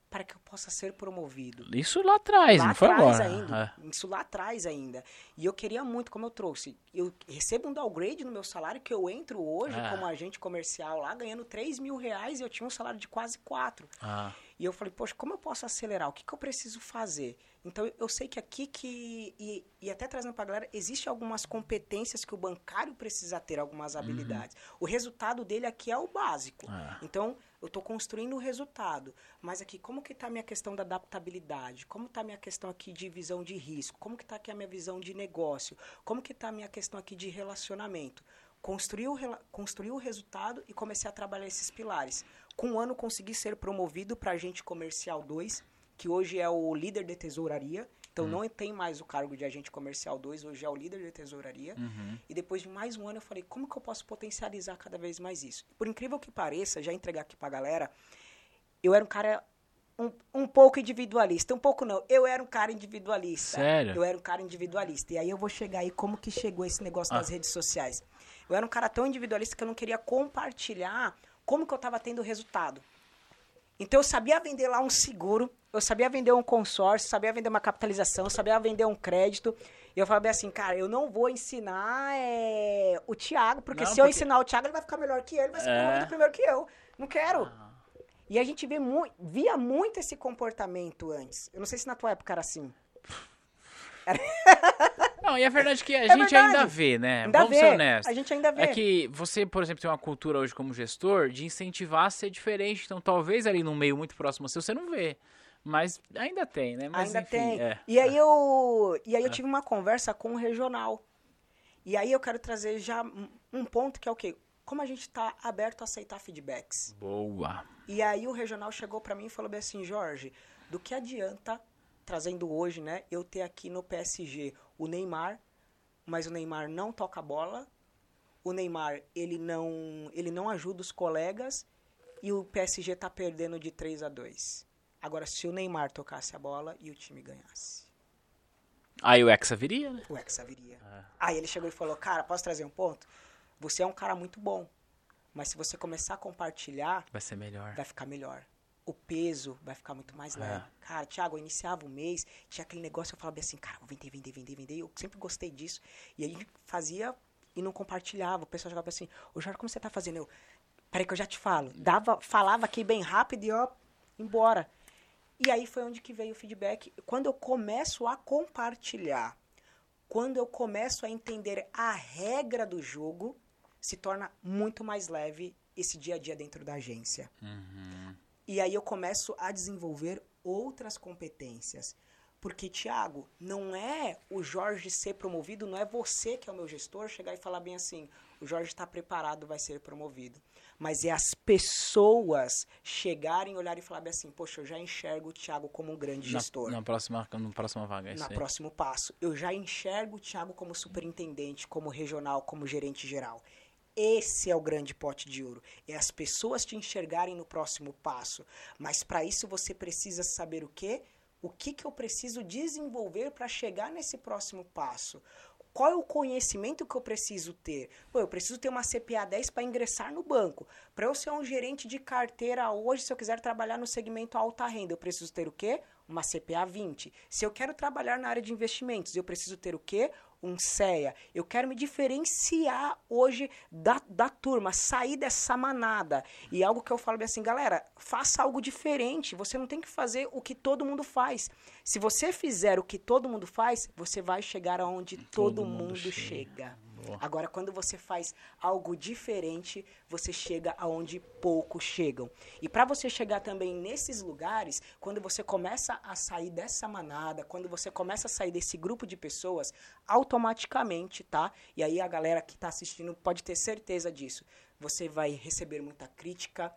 para que eu possa ser promovido? Isso lá atrás, lá não foi agora. ainda. É. Isso lá atrás ainda. E eu queria muito, como eu trouxe, eu recebo um downgrade no meu salário que eu entro hoje Ah. como agente comercial lá ganhando 3 mil reais e eu tinha um salário de quase 4. Ah, E eu falei, poxa, como eu posso acelerar? O que, que eu preciso fazer? Então, eu sei que aqui que... E, e até trazendo pra galera, existem algumas competências que o bancário precisa ter, algumas habilidades. O resultado dele aqui é o básico. Ah. Então, eu estou construindo o resultado. Mas aqui, como que está a minha questão da adaptabilidade? Como está a minha questão aqui de visão de risco? Como que está aqui a minha visão de negócio? Como que está a minha questão aqui de relacionamento? Construí o, construí o resultado e comecei a trabalhar esses pilares. Com um ano, consegui ser promovido para agente comercial 2, que hoje é o líder de tesouraria. Então, não tem mais o cargo de agente comercial 2, hoje é o líder de tesouraria. uhum. E depois de mais um ano eu falei, como que eu posso potencializar cada vez mais isso? Por incrível que pareça, já entregar aqui pra galera, eu era um cara um, um pouco individualista. Um pouco não, eu era um cara individualista. Sério? Eu era um cara individualista. E aí eu vou chegar aí como que chegou esse negócio Ah. nas redes sociais. Eu era um cara tão individualista que eu não queria compartilhar como que eu tava tendo resultado. Então eu sabia vender lá um seguro, eu sabia vender um consórcio, sabia vender uma capitalização, sabia vender um crédito. E eu falava assim, cara, eu não vou ensinar é, o Thiago, porque Não, se eu porque- ensinar o Thiago, ele vai ficar melhor que ele, vai ser É. primeiro que eu. Não quero. E a gente vê mu via muito esse comportamento antes. Eu não sei se na tua época era assim. Não, e a verdade é que a É gente verdade. ainda vê, né? Ainda Vamos vê. ser honestos. A gente ainda vê. É que você, por exemplo, tem uma cultura hoje como gestor de incentivar a ser diferente. Então, talvez ali num meio muito próximo seu, você não vê. Mas ainda tem, né? Mas, ainda enfim, tem. é. E aí eu, e aí eu tive uma conversa com o regional. E aí eu quero trazer já um- um ponto que é o quê? Como a gente está aberto a aceitar feedbacks. Boa. E aí o regional chegou para mim e falou bem assim, Jorge, do que adianta trazendo hoje, né, eu ter aqui no PSG o Neymar, mas o Neymar não toca a bola. O Neymar, ele não, ele não ajuda os colegas e o PSG tá perdendo de 3 a 2. Agora se o Neymar tocasse a bola e o time ganhasse, Aí o Hexa viria, né? o Hexa viria. É. Aí ele chegou e falou: Cara, posso trazer um ponto? Você é um cara muito bom, mas se você começar a compartilhar, Vai ser melhor. vai ficar melhor. O peso vai ficar muito mais leve. É. Cara, Thiago, eu iniciava o mês, tinha aquele negócio, eu falava assim, cara, vou vender, vender, vender, vender. Eu sempre gostei disso. E aí fazia e não compartilhava. O pessoal chegava assim, ô Jorge, como você tá fazendo? Eu, peraí que eu já te falo. Dava, falava aqui bem rápido e ó, embora. E aí foi onde que veio o feedback. Quando eu começo a compartilhar, quando eu começo a entender a regra do jogo, se torna muito mais leve esse dia a dia dentro da agência. Uhum. E aí eu começo a desenvolver outras competências. Porque, Tiago, não é o Jorge ser promovido, não é você que é o meu gestor chegar e falar bem assim, o Jorge está preparado, vai ser promovido. Mas é as pessoas chegarem, olharem e falar bem assim, poxa, eu já enxergo o Tiago como um grande Na, gestor na próxima, na próxima vaga, é isso na aí. próximo passo. Eu já enxergo o Thiago como superintendente, como regional, como gerente geral. Esse é o grande pote de ouro. É as pessoas te enxergarem no próximo passo. Mas para isso você precisa saber o quê? O que, que eu preciso desenvolver para chegar nesse próximo passo? Qual é o conhecimento que eu preciso ter? Pô, eu preciso ter uma CPA 10 para ingressar no banco. Para eu ser um gerente de carteira hoje, se eu quiser trabalhar no segmento alta renda, eu preciso ter o quê? Uma CPA 20. Se eu quero trabalhar na área de investimentos, eu preciso ter o quê? um CEA. Eu quero me diferenciar hoje da, da turma, sair dessa manada. E algo que eu falo bem assim, galera, faça algo diferente. Você não tem que fazer o que todo mundo faz. Se você fizer o que todo mundo faz, você vai chegar aonde todo, todo mundo, mundo, chega. chega. Agora, quando você faz algo diferente, você chega aonde poucos chegam. E para você chegar também nesses lugares, quando você começa a sair dessa manada, quando você começa a sair desse grupo de pessoas, automaticamente, tá? E aí a galera que está assistindo pode ter certeza disso. Você vai receber muita crítica,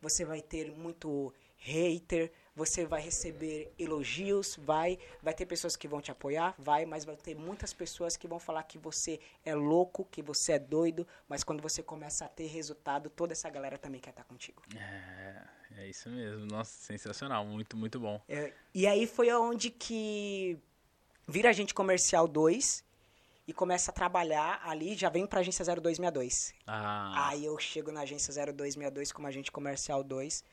você vai ter muito hater, você vai receber elogios, vai, vai ter pessoas que vão te apoiar, vai, mas vai ter muitas pessoas que vão falar que você é louco, que você é doido, mas quando você começa a ter resultado, toda essa galera também quer estar contigo. É, é isso mesmo. Nossa, sensacional, muito, muito bom. É, e aí foi onde que vira agente comercial 2 e começa a trabalhar ali, já vem para agência 0262. Ah. Aí eu chego na agência 0262 como agente comercial 2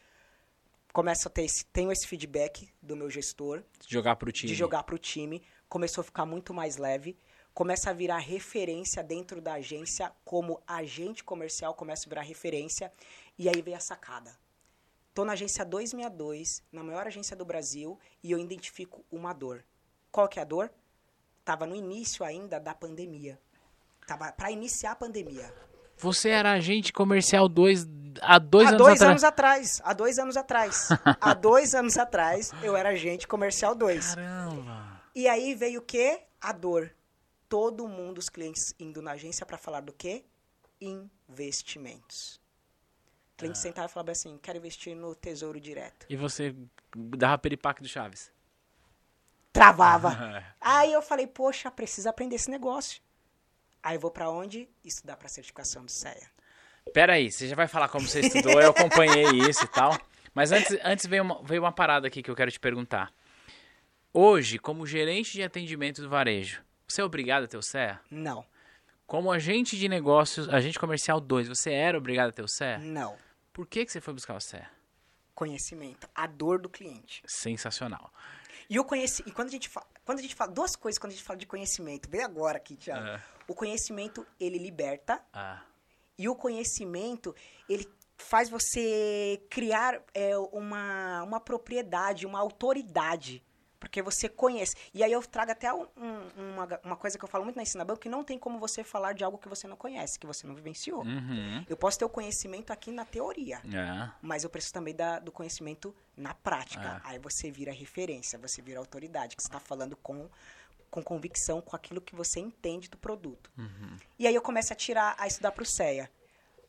começo a ter esse, tenho esse feedback do meu gestor. De jogar pro time. De jogar pro time. Começou a ficar muito mais leve. Começa a virar referência dentro da agência, como agente comercial, começa a virar referência. E aí veio a sacada. Tô na agência 262, na maior agência do Brasil, e eu identifico uma dor. Qual que é a dor? Tava no início ainda da pandemia. Tava para iniciar a pandemia. Você era agente comercial 2 há dois há anos dois anos atrás. Há dois anos atrás. há dois anos atrás, eu era agente comercial 2. Caramba! E aí veio o quê? A dor. Todo mundo, os clientes indo na agência para falar do quê? Investimentos. O cliente ah. sentava e falava assim, quero investir no tesouro direto. E você dava peripaque do Chaves? Travava. aí eu falei, poxa, precisa aprender esse negócio. Aí eu vou para onde? Estudar para certificação do CEA. Pera aí, você já vai falar como você estudou, eu acompanhei isso e tal. Mas antes, antes veio, uma, veio uma parada aqui que eu quero te perguntar. Hoje, como gerente de atendimento do varejo, você é obrigado a ter o CEA? Não. Como agente de negócios, agente comercial 2, você era obrigado a ter o CEA? Não. Por que, que você foi buscar o CEA? Conhecimento, a dor do cliente. Sensacional. E o conhecimento, e quando a gente fala, quando a gente fala duas coisas quando a gente fala de conhecimento, bem agora aqui, Thiago. É. O conhecimento ele liberta. Ah. E o conhecimento, ele faz você criar é, uma, uma propriedade, uma autoridade. Porque você conhece. E aí eu trago até um, uma, uma coisa que eu falo muito na Ensina Banco, que não tem como você falar de algo que você não conhece, que você não vivenciou. Uhum. Eu posso ter o conhecimento aqui na teoria, é. mas eu preciso também da, do conhecimento na prática. É. Aí você vira referência, você vira autoridade, que você está falando com com convicção com aquilo que você entende do produto. Uhum. E aí eu começo a tirar, a estudar para o CEA.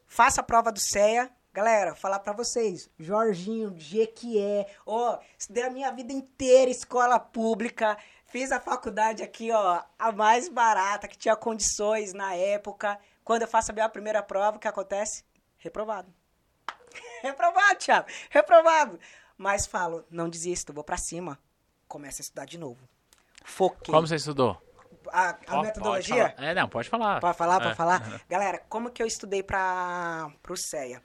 Faça a prova do CEA. Galera, falar para vocês, Jorginho, Jequié, ó, estudei a minha vida inteira escola pública, fiz a faculdade aqui, ó, a mais barata, que tinha condições na época. Quando eu faço a minha primeira prova, o que acontece? Reprovado. Reprovado, Thiago, reprovado. Mas falo, não desisto, vou para cima. Começa a estudar de novo. Foquei. Como você estudou? A, a metodologia? É, não, pode falar. Pode falar, pode é. falar. Galera, como que eu estudei para o CEA?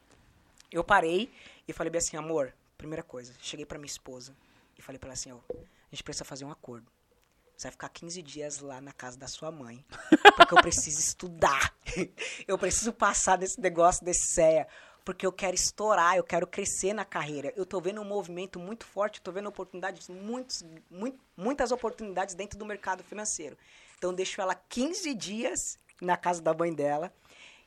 Eu parei e falei bem assim, amor, primeira coisa, cheguei para minha esposa e falei para ela assim, ó, a gente precisa fazer um acordo. Você vai ficar 15 dias lá na casa da sua mãe. Porque eu preciso estudar. eu preciso passar desse negócio desse CEA porque eu quero estourar, eu quero crescer na carreira. Eu estou vendo um movimento muito forte, estou vendo oportunidades, muitos, muito, muitas oportunidades dentro do mercado financeiro. Então, deixo ela 15 dias na casa da mãe dela.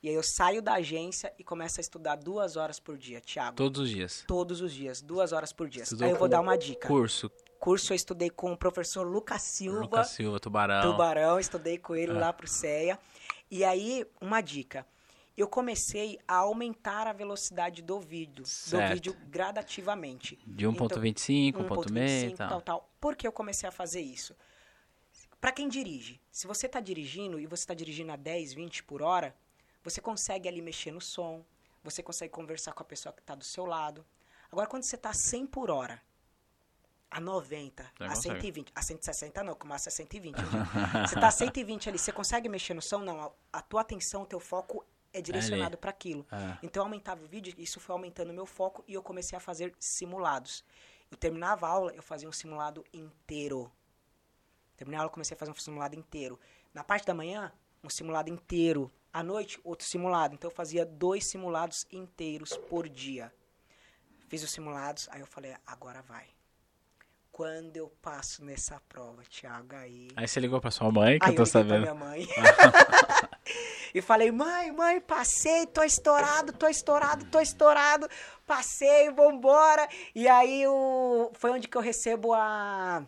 E aí eu saio da agência e começo a estudar duas horas por dia, Thiago. Todos os dias? Todos os dias, duas horas por dia. Estudou aí eu vou dar uma dica. Curso? Curso eu estudei com o professor Lucas Silva. Lucas Silva, Tubarão. Tubarão, estudei com ele é. lá pro CEA. E aí, uma dica eu comecei a aumentar a velocidade do vídeo, certo. do vídeo gradativamente. De 1.25, então, 1.6, tal. tal, tal. Por que eu comecei a fazer isso? Para quem dirige, se você está dirigindo e você está dirigindo a 10, 20 por hora, você consegue ali mexer no som, você consegue conversar com a pessoa que está do seu lado. Agora, quando você está 100 por hora, a 90, Não a consegue. 120, a 160 não, como a 120. hoje. você tá a 120 ali, você consegue mexer no som? Não, a, a tua atenção, o teu foco é direcionado para aquilo. É. Então eu aumentava o vídeo, isso foi aumentando o meu foco e eu comecei a fazer simulados. Eu terminava a aula, eu fazia um simulado inteiro. Terminei a aula, eu comecei a fazer um simulado inteiro. Na parte da manhã, um simulado inteiro. À noite, outro simulado. Então eu fazia dois simulados inteiros por dia. Fiz os simulados, aí eu falei, agora vai. Quando eu passo nessa prova, Thiago, aí. Aí você ligou pra sua mãe, que Aí eu tô pra sabendo. minha mãe. e falei, mãe, mãe, passei, tô estourado, tô estourado, tô estourado. Passei, vambora. E aí o... foi onde que eu recebo a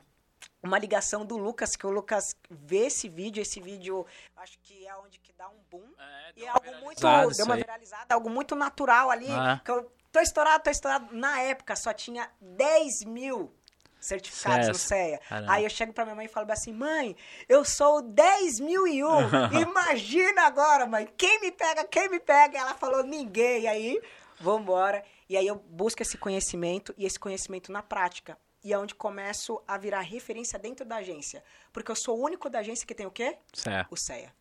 uma ligação do Lucas, que o Lucas vê esse vídeo, esse vídeo acho que é onde que dá um boom. E é algo muito, deu uma viralizada, algo muito natural ali. Ah. Que eu tô estourado, tô estourado. Na época só tinha 10 mil certificados no Certo. CEA. Caramba. Aí eu chego pra minha mãe e falo assim, mãe, eu sou o 10 mil e um. Imagina agora, mãe, quem me pega, quem me pega? Ela falou, ninguém. E aí, vambora. E aí eu busco esse conhecimento e esse conhecimento na prática. E é onde começo a virar referência dentro da agência. Porque eu sou o único da agência que tem o quê? Certo. o CEA.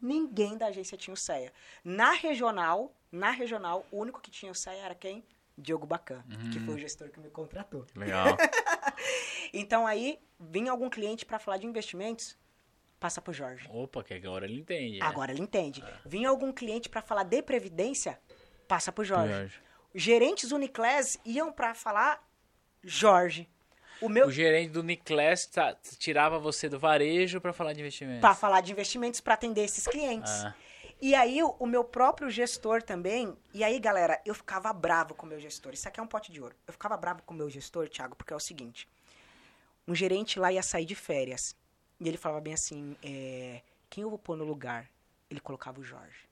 Ninguém da agência tinha o CEA. Na regional, na regional, o único que tinha o CEA era quem? Diogo Bacan, que foi o gestor que me contratou. Legal. Então aí, vinha algum cliente para falar de investimentos, passa pro Jorge. Opa, que agora ele entende. é. Agora ele entende. Vinha algum cliente para falar de previdência, passa pro Jorge. Jorge. Gerentes Uniclass iam para falar Jorge. O meu O gerente do Niclas tá- tirava você do varejo pra falar de investimento. para falar de investimentos para atender esses clientes. Ah. E aí, o, o meu próprio gestor também. E aí, galera, eu ficava bravo com o meu gestor. Isso aqui é um pote de ouro. Eu ficava bravo com o meu gestor, Thiago, porque é o seguinte: um gerente lá ia sair de férias. E ele falava bem assim: é, quem eu vou pôr no lugar? Ele colocava o Jorge.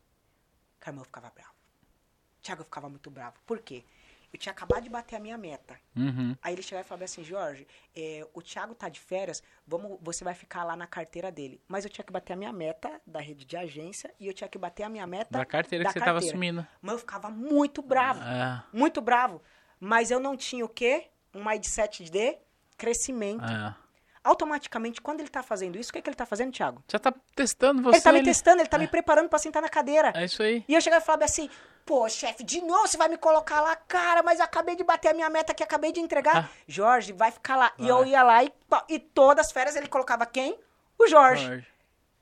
Carmão, eu ficava bravo. Thiago, eu ficava muito bravo. Por quê? Eu tinha acabado de bater a minha meta. Uhum. Aí ele chegava e falava assim, Jorge, é, o Thiago tá de férias, vamos, você vai ficar lá na carteira dele. Mas eu tinha que bater a minha meta da rede de agência e eu tinha que bater a minha meta Da carteira que você tava assumindo. Mas eu ficava muito bravo, Ah, muito bravo. Mas eu não tinha o quê? Um mindset de crescimento. ah. Automaticamente, quando ele tá fazendo isso, o que, que ele tá fazendo, Thiago? Já tá testando você. ele tá me ali. testando, ele tá me preparando pra sentar na cadeira. É isso aí. E eu chegava e falava assim, pô, chefe, de novo você vai me colocar lá, cara, mas eu acabei de bater a minha meta que acabei de entregar. Ah. Jorge, vai ficar lá. E Vai. eu ia lá e, e todas as férias ele colocava quem? O Jorge. Jorge.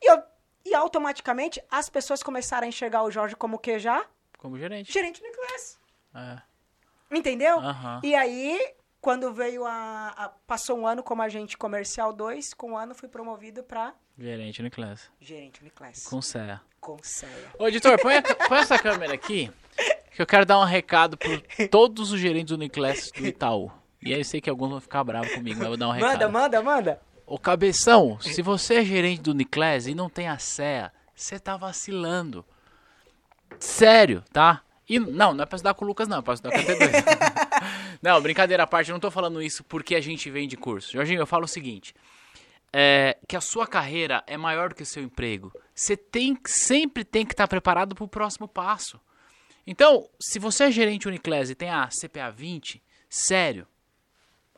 E, eu, e automaticamente as pessoas começaram a enxergar o Jorge como o que já? Como gerente. Gerente do classe. É. Entendeu? E aí, quando veio a, a- Passou um ano como agente comercial 2, com um ano fui promovido pra Gerente no classe. gerente do classe. Com CEA. Com ceia. Ô, editor, põe, a- põe essa câmera aqui, que eu quero dar um recado por todos os gerentes do Uniclass do Itaú. E aí eu sei que alguns vão ficar bravos comigo, mas eu vou dar um recado. Manda, manda, manda. Ô, Cabeção, se você é gerente do Uniclass e não tem a CEA, você tá vacilando. Sério, tá? E não, não é pra estudar com o Lucas, não, é pra estudar com a T2. não, brincadeira à parte, eu não tô falando isso porque a gente vende curso. Jorginho, eu falo o seguinte: é, que a sua carreira é maior do que o seu emprego. Você tem, sempre tem que estar preparado para o próximo passo. Então, se você é gerente Uniclass e tem a CPA 20, sério,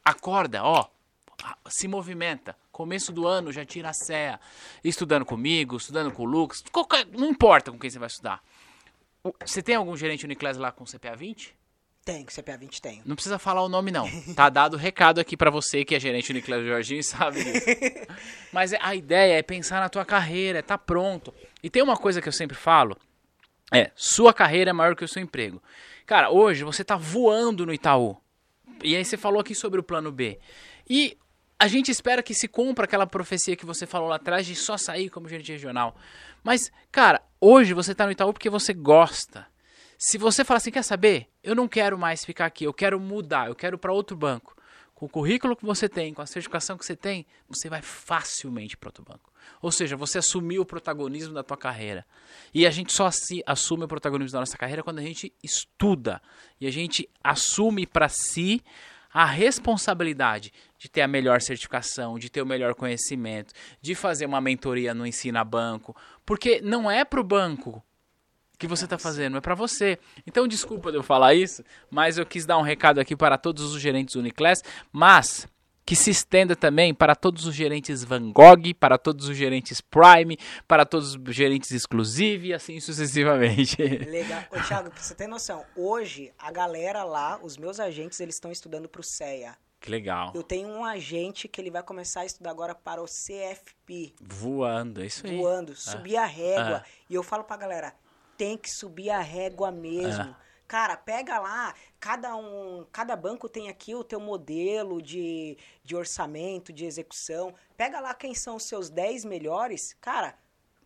acorda, ó, se movimenta. Começo do ano já tira a CEA, estudando comigo, estudando com o Lucas, qualquer- não importa com quem você vai estudar. Você tem algum gerente Uniclass lá com CPA 20? Tenho, CPA 20 tenho. Não precisa falar o nome, não. Tá dado o recado aqui pra você que é gerente Uniclass Jorginho e sabe disso. Mas a ideia é pensar na tua carreira, é tá pronto. E tem uma coisa que eu sempre falo, é, sua carreira é maior que o seu emprego. Cara, hoje você tá voando no Itaú. E aí você falou aqui sobre o plano B. E a gente espera que se cumpra aquela profecia que você falou lá atrás de só sair como gerente regional. Mas, cara, hoje você tá no Itaú porque você gosta. Se você falar assim, quer saber? Eu não quero mais ficar aqui, eu quero mudar, eu quero para outro banco. Com o currículo que você tem, com a certificação que você tem, você vai facilmente para outro banco. Ou seja, você assumiu o protagonismo da tua carreira. E a gente só assi- assume o protagonismo da nossa carreira quando a gente estuda. E a gente assume para si a responsabilidade de ter a melhor certificação, de ter o melhor conhecimento, de fazer uma mentoria no Ensina Banco. Porque não é para o banco que você está fazendo, é para você. Então, desculpa de eu falar isso, mas eu quis dar um recado aqui para todos os gerentes Uniclass, mas que se estenda também para todos os gerentes Van Gogh, para todos os gerentes Prime, para todos os gerentes Exclusive e assim sucessivamente. Legal. Ô, Thiago, pra você ter noção, hoje a galera lá, os meus agentes, eles estão estudando pro CEA. Que legal. Eu tenho um agente que ele vai começar a estudar agora para o CFP. Voando, é isso aí. Voando, subir a régua. Ah. E eu falo pra galera, tem que subir a régua mesmo. Ah. Cara, pega lá, cada um, cada banco tem aqui o teu modelo de, de orçamento, de execução. Pega lá quem são os seus 10 melhores, cara,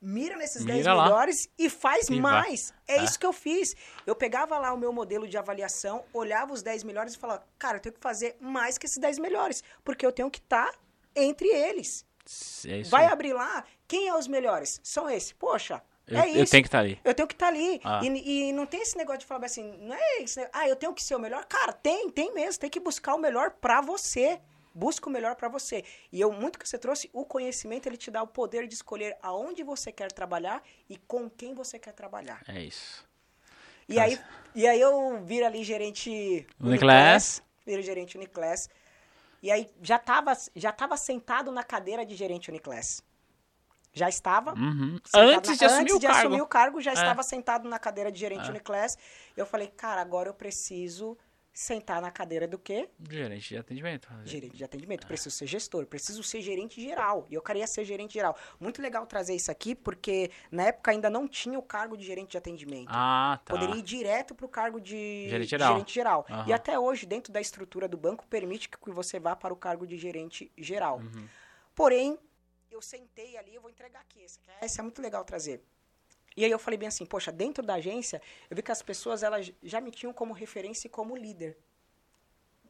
mira nesses 10 Mira lá. melhores e faz vai. mais. É É. isso que eu fiz. Eu pegava lá o meu modelo de avaliação, olhava os 10 melhores e falava, cara, eu tenho que fazer mais que esses 10 melhores, porque eu tenho que estar entre eles. É Vai abrir lá, quem é os melhores? São esses. Poxa, Eu, é isso. eu tenho que estar ali. Eu tenho que estar ali. Ah. E, e não tem esse negócio de falar assim, não é isso, né? ah, eu tenho que ser o melhor. Cara, tem, tem mesmo. Tem que buscar o melhor pra você. Busca o melhor pra você. E eu, muito que você trouxe, o conhecimento, ele te dá o poder de escolher aonde você quer trabalhar e com quem você quer trabalhar. É isso. E aí, e aí eu viro ali gerente Uniclass. Viro gerente Uniclass. E aí já tava, já tava sentado na cadeira de gerente Uniclass. Já estava. Uhum. Antes na- de assumir antes o de cargo. assumir o cargo, já É. estava sentado na cadeira de gerente É. Uniclass. Eu falei, cara, agora eu preciso sentar na cadeira do quê? Gerente de atendimento. Gerente de atendimento. Preciso ser gestor, preciso ser gerente geral. E eu queria ser gerente geral. Muito legal trazer isso aqui, porque na época ainda não tinha o cargo de gerente de atendimento. Ah, tá. Poderia ir direto para o cargo de Gerente geral. gerente geral. Aham. E até hoje, dentro da estrutura do banco, permite que você vá para o cargo de gerente geral. Uhum. Porém, eu sentei ali, eu vou entregar aqui. Esse, aqui é- esse é muito legal trazer. E aí eu falei bem assim, poxa, dentro da agência, eu vi que as pessoas elas já me tinham como referência e como líder.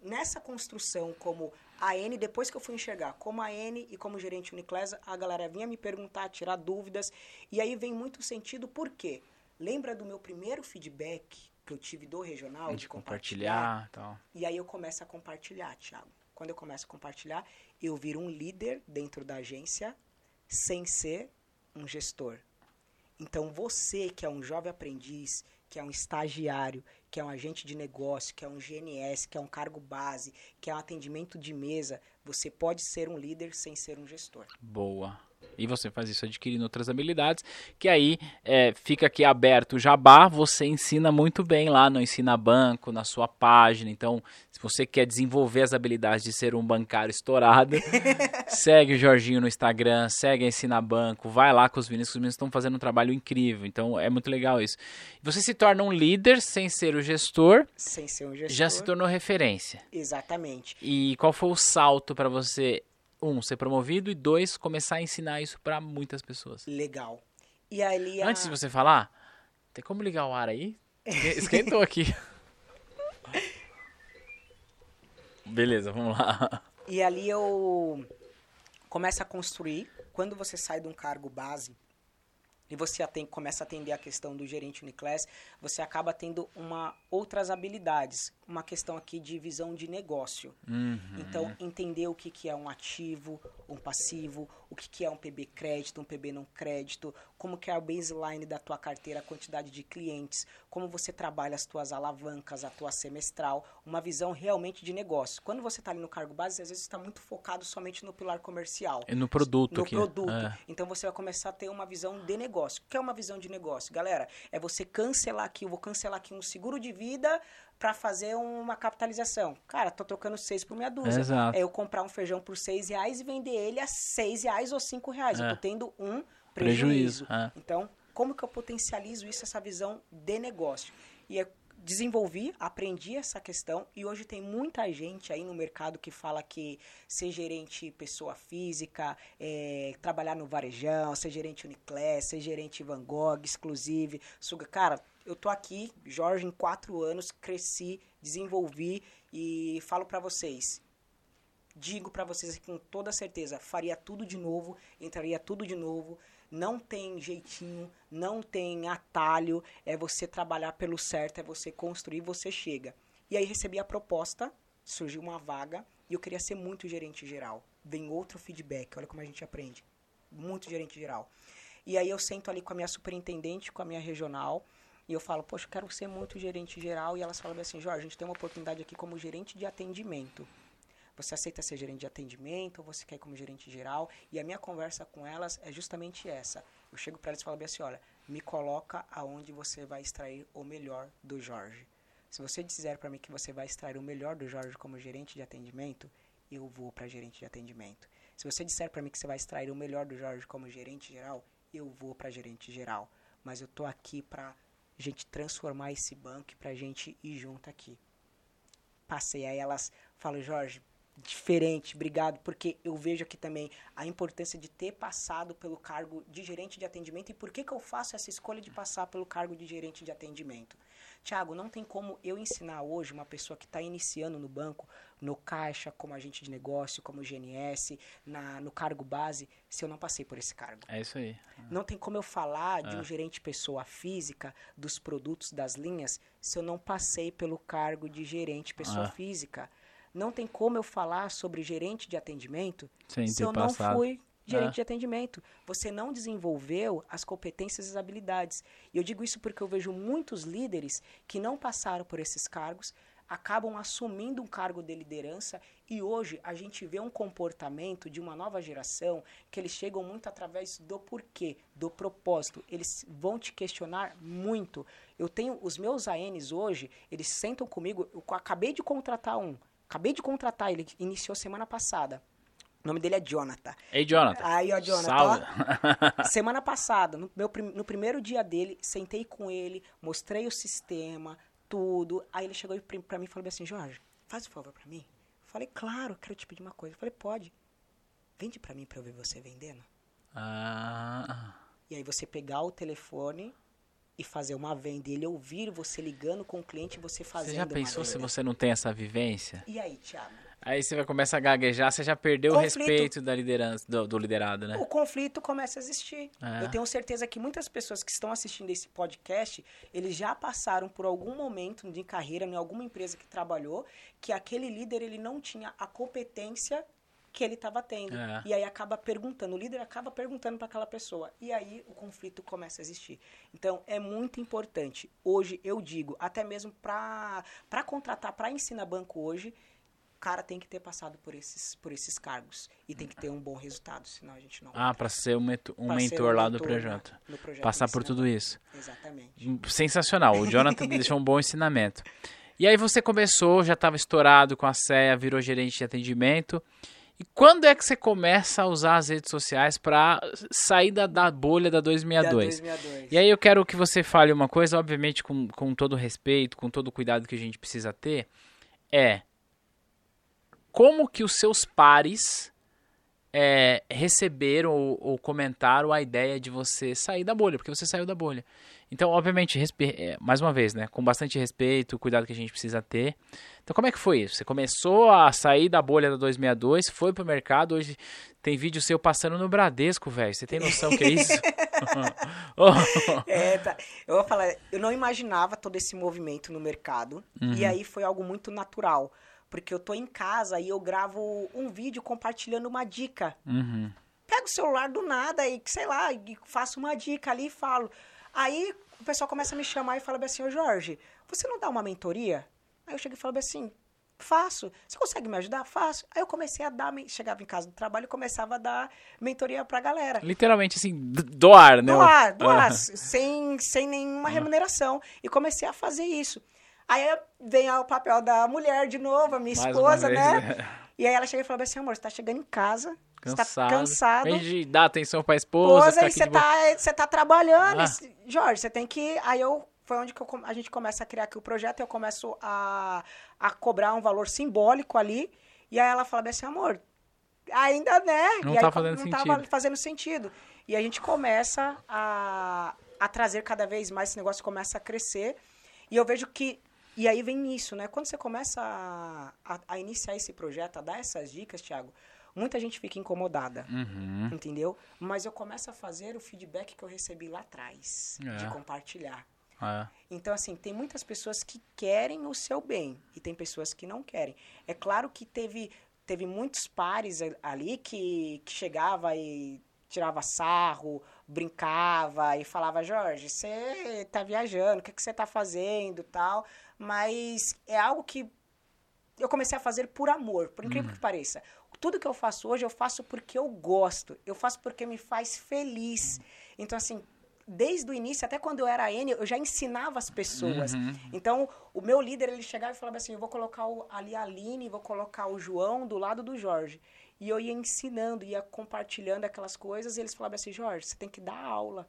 Nessa construção como a N, depois que eu fui enxergar como a N e como gerente Uniclass, a galera vinha me perguntar, tirar dúvidas, e aí vem muito sentido, por quê? Lembra do meu primeiro feedback que eu tive do regional, De compartilhar e tal. e aí eu começo a compartilhar, Thiago. Quando eu começo a compartilhar, eu viro um líder dentro da agência sem ser um gestor. Então você que é um jovem aprendiz, que é um estagiário, que é um agente de negócio, que é um GNS, que é um cargo base, que é um atendimento de mesa, você pode ser um líder sem ser um gestor. Boa. E você faz isso adquirindo outras habilidades, que aí é, fica aqui aberto o jabá, você ensina muito bem lá no Ensina Banco, na sua página. Então, se você quer desenvolver as habilidades de ser um bancário estourado, segue o Jorginho no Instagram, segue a Ensina Banco, vai lá com os meninos, que os meninos estão fazendo um trabalho incrível. Então, é muito legal isso. Você se torna um líder sem ser o gestor, Sem ser um gestor. já se tornou referência. Exatamente. E qual foi o salto para você, um, ser promovido e dois, começar a ensinar isso para muitas pessoas? Legal. E ali a... Antes de você falar, tem como ligar o ar aí? Esque- Esquentou aqui. Beleza, vamos lá. E ali eu começo a construir. Quando você sai de um cargo base e você aten- começa a atender a questão do gerente Uniclass, você acaba tendo uma, outras habilidades. Uma questão aqui de visão de negócio. Uhum. Então, entender o que, que é um ativo, um passivo, o que, que é um PB crédito, um PB não crédito, como que é a baseline da tua carteira, a quantidade de clientes, como você trabalha as tuas alavancas, a tua semestral, uma visão realmente de negócio. Quando você está ali no cargo base, às vezes está muito focado somente no pilar comercial. É no produto No aqui. produto. É. Então você vai começar a ter uma visão de negócio. O que é uma visão de negócio? Galera, é você cancelar aqui, eu vou cancelar aqui um seguro de vida para fazer uma capitalização. Cara, tô trocando seis por meia dúzia. Exato. É eu comprar um feijão por seis reais e vender ele a seis reais ou cinco reais. Eu É. tô tendo um Prejuízo, prejuízo. é. Então, como que eu potencializo isso, essa visão de negócio? E eu desenvolvi, aprendi essa questão e hoje tem muita gente aí no mercado que fala que ser gerente pessoa física, é, trabalhar no varejão, ser gerente Uniclass, ser gerente Van Gogh, Exclusive, Suga. Cara, eu tô aqui, Jorge, em quatro anos, cresci, desenvolvi e falo pra vocês, digo pra vocês com toda certeza, faria tudo de novo, entraria tudo de novo. Não tem jeitinho, não tem atalho, é você trabalhar pelo certo, é você construir, você chega. E aí recebi a proposta, surgiu uma vaga e eu queria ser muito gerente geral. Vem outro feedback, olha como a gente aprende. Muito gerente geral. E aí eu sento ali com a minha superintendente, com a minha regional, e eu falo, poxa, eu quero ser muito gerente geral. E elas falam assim, Jorge, a gente tem uma oportunidade aqui como gerente de atendimento. Você aceita ser gerente de atendimento ou você quer ir como gerente geral? E a minha conversa com elas é justamente essa. Eu chego para elas e falo bem assim, olha, me coloca aonde você vai extrair o melhor do Jorge. Se você disser para mim que você vai extrair o melhor do Jorge como gerente de atendimento, eu vou para gerente de atendimento. Se você disser para mim que você vai extrair o melhor do Jorge como gerente geral, eu vou para gerente geral. Mas eu tô aqui para gente transformar esse banco pra gente ir junto aqui. Passei aí elas falam, Jorge, diferente, obrigado, porque eu vejo aqui também a importância de ter passado pelo cargo de gerente de atendimento e por que, que eu faço essa escolha de passar pelo cargo de gerente de atendimento. Tiago, não tem como eu ensinar hoje uma pessoa que está iniciando no banco, no caixa, como agente de negócio, como GNS, na, no cargo base, se eu não passei por esse cargo. É isso aí. Não tem como eu falar É. de um gerente pessoa física, dos produtos, das linhas, se eu não passei pelo cargo de gerente pessoa É. física. Não tem como eu falar sobre gerente de atendimento Sem se eu não passado. fui gerente É. de atendimento. Você não desenvolveu as competências e as habilidades. E eu digo isso porque eu vejo muitos líderes que não passaram por esses cargos, acabam assumindo um cargo de liderança e hoje a gente vê um comportamento de uma nova geração que eles chegam muito através do porquê, do propósito. Eles vão te questionar muito. Eu tenho os meus ANs hoje, eles sentam comigo, eu acabei de contratar um, acabei de contratar, ele iniciou semana passada. O nome dele é Jonathan. Ei, Jonathan. Aí, ó, Jonathan, Salve. ó. Semana passada, no, meu, no primeiro dia dele, sentei com ele, mostrei o sistema, tudo. Aí ele chegou pra pra mim e falou assim, Jorge, faz um favor pra mim. Eu falei, claro, quero te pedir uma coisa. Eu falei, pode. Vende pra mim pra eu ver você vendendo. Ah, E aí você pegar o telefone e fazer uma venda. E ele ouvir você ligando com o cliente e você fazendo você já pensou se você não tem essa vivência? E aí, Thiago? Aí você vai começar a gaguejar, você já perdeu o Conflito. respeito da liderança, do, do liderado, né? o conflito começa a existir. É. Eu tenho certeza que muitas pessoas que estão assistindo esse podcast, eles já passaram por algum momento de carreira em alguma empresa que trabalhou, que aquele líder ele não tinha a competência que ele estava tendo. É. E aí acaba perguntando, o líder acaba perguntando para aquela pessoa. E aí o conflito começa a existir. Então é muito importante. Hoje eu digo, até mesmo para contratar, para ensinar banco hoje, o cara tem que ter passado por esses, por esses cargos. E tem que ter um bom resultado, senão a gente não Ah, pra ser um, mentor, um mentor lá do mentor projeto. no projeto Passar por tudo isso. Exatamente. Sensacional. O Jonathan deixou um bom ensinamento. E aí você começou, já estava estourado com a CEA, virou gerente de atendimento. E quando é que você começa a usar as redes sociais para sair da, da bolha da 262? Da 262. E aí eu quero que você fale uma coisa, obviamente com, com todo respeito, com todo o cuidado que a gente precisa ter, é como que os seus pares é, receberam ou, ou comentaram a ideia de você sair da bolha, porque você saiu da bolha. Então, obviamente, respe- é, mais uma vez, né, com bastante respeito, cuidado que a gente precisa ter. Então, como é que foi isso? Você começou a sair da bolha da 262, foi pro mercado, hoje tem vídeo seu passando no Bradesco, velho. Você tem noção que é isso? Oh. É, tá. Eu vou falar, eu não imaginava todo esse movimento no mercado. Uhum. E aí foi algo muito natural. Porque eu tô em casa e eu gravo um vídeo compartilhando uma dica. Uhum. Pego o celular do nada e, sei lá, e faço uma dica ali e falo. Aí o pessoal começa a me chamar e fala assim, ô Jorge, você não dá uma mentoria? Aí eu cheguei e falo bem assim, faço. Você consegue me ajudar? Faço. Aí eu comecei a dar, chegava em casa do trabalho e começava a dar mentoria pra galera. Literalmente, assim, doar, né? Doar, doar, Ah. sem, sem nenhuma remuneração. E comecei a fazer isso. Aí vem o papel da mulher de novo, a minha Mais esposa, né? é. E aí ela chega e fala assim, amor, você tá chegando em casa, você tá Cansado. cansado, Em vez de dar atenção pra esposa, esposa, e você tá, você tá trabalhando. Ah. Jorge, você tem que... Aí eu... Foi onde que eu a gente começa a criar aqui o projeto, eu começo a, a cobrar um valor simbólico ali, e aí ela fala assim, amor, ainda, né? Não e aí tá co- fazendo não sentido. tava fazendo sentido. E a gente começa a, a trazer cada vez mais, esse negócio começa a crescer, e eu vejo que e aí vem isso, né? Quando você começa a, a, a iniciar esse projeto, a dar essas dicas, Thiago, muita gente fica incomodada, Uhum. entendeu? Mas eu começo a fazer o feedback que eu recebi lá atrás, É. de compartilhar. É. Então, assim, tem muitas pessoas que querem o seu bem e tem pessoas que não querem. É claro que teve, teve muitos pares ali que, que chegava e tirava sarro, brincava e falava, Jorge, você tá viajando, o que, que você tá fazendo tal. Mas é algo que eu comecei a fazer por amor, por incrível Uhum. que pareça. Tudo que eu faço hoje, eu faço porque eu gosto. Eu faço porque me faz feliz. Então, assim, desde o início, até quando eu era N, eu já ensinava as pessoas. Uhum. Então, o meu líder, ele chegava e falava assim, eu vou colocar o, ali a Aline, vou colocar o João do lado do Jorge. E eu ia ensinando, ia compartilhando aquelas coisas, e eles falavam assim, Jorge, você tem que dar aula.